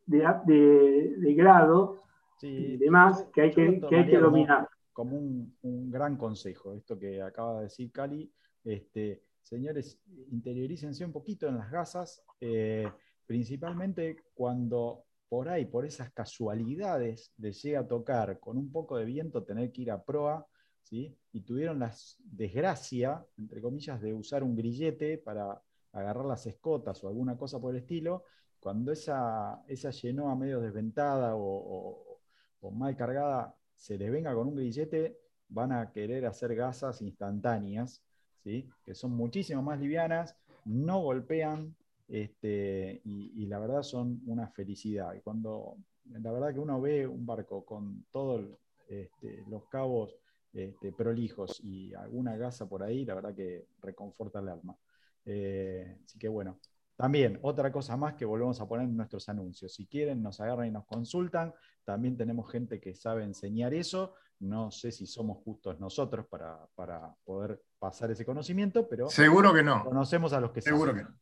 [SPEAKER 3] de, de- de grado
[SPEAKER 5] sí,
[SPEAKER 3] y demás que hay que,
[SPEAKER 5] lo
[SPEAKER 3] que, hay que
[SPEAKER 5] tomaría como-
[SPEAKER 3] dominar.
[SPEAKER 5] como un, un gran consejo, esto que acaba de decir Cali. Este, señores, interiorícense un poquito en las gasas, eh, principalmente cuando por ahí, por esas casualidades, les llega a tocar con un poco de viento tener que ir a proa, ¿sí? y tuvieron la desgracia, entre comillas, de usar un grillete para agarrar las escotas o alguna cosa por el estilo, cuando esa, esa Genoa medio desventada o, o- o mal cargada se les venga con un grillete, van a querer hacer gasas instantáneas, ¿sí? que son muchísimo más livianas, no golpean este, y, y la verdad son una felicidad. Y cuando la verdad que uno ve un barco con todos este, los cabos este, prolijos y alguna gasa por ahí, la verdad que reconforta el alma. Eh, así que bueno, también otra cosa más que volvemos a poner en nuestros anuncios. Si quieren, nos agarran y nos consultan. También tenemos gente que sabe enseñar eso. No sé si somos justos nosotros para, para poder pasar ese conocimiento, pero
[SPEAKER 2] Seguro que no.
[SPEAKER 5] conocemos a los que
[SPEAKER 2] Seguro
[SPEAKER 5] saben.
[SPEAKER 2] que no.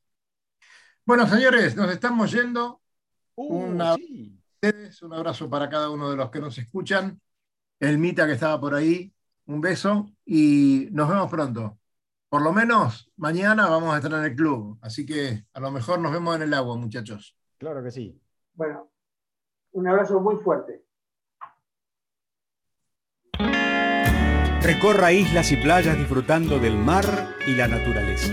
[SPEAKER 2] Bueno, señores, nos estamos yendo.
[SPEAKER 5] Uh,
[SPEAKER 2] Una-
[SPEAKER 5] sí.
[SPEAKER 2] ustedes, un abrazo para cada uno de los que nos escuchan. El Mita que estaba por ahí, un beso y nos vemos pronto. Por lo menos mañana vamos a estar en el club, así que a lo mejor nos vemos en el agua, muchachos.
[SPEAKER 5] Claro que sí.
[SPEAKER 3] Bueno, un abrazo muy fuerte.
[SPEAKER 7] Recorra islas y playas disfrutando del mar y la naturaleza.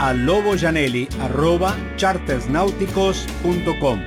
[SPEAKER 7] a loboyanelli.chartersnáuticos.com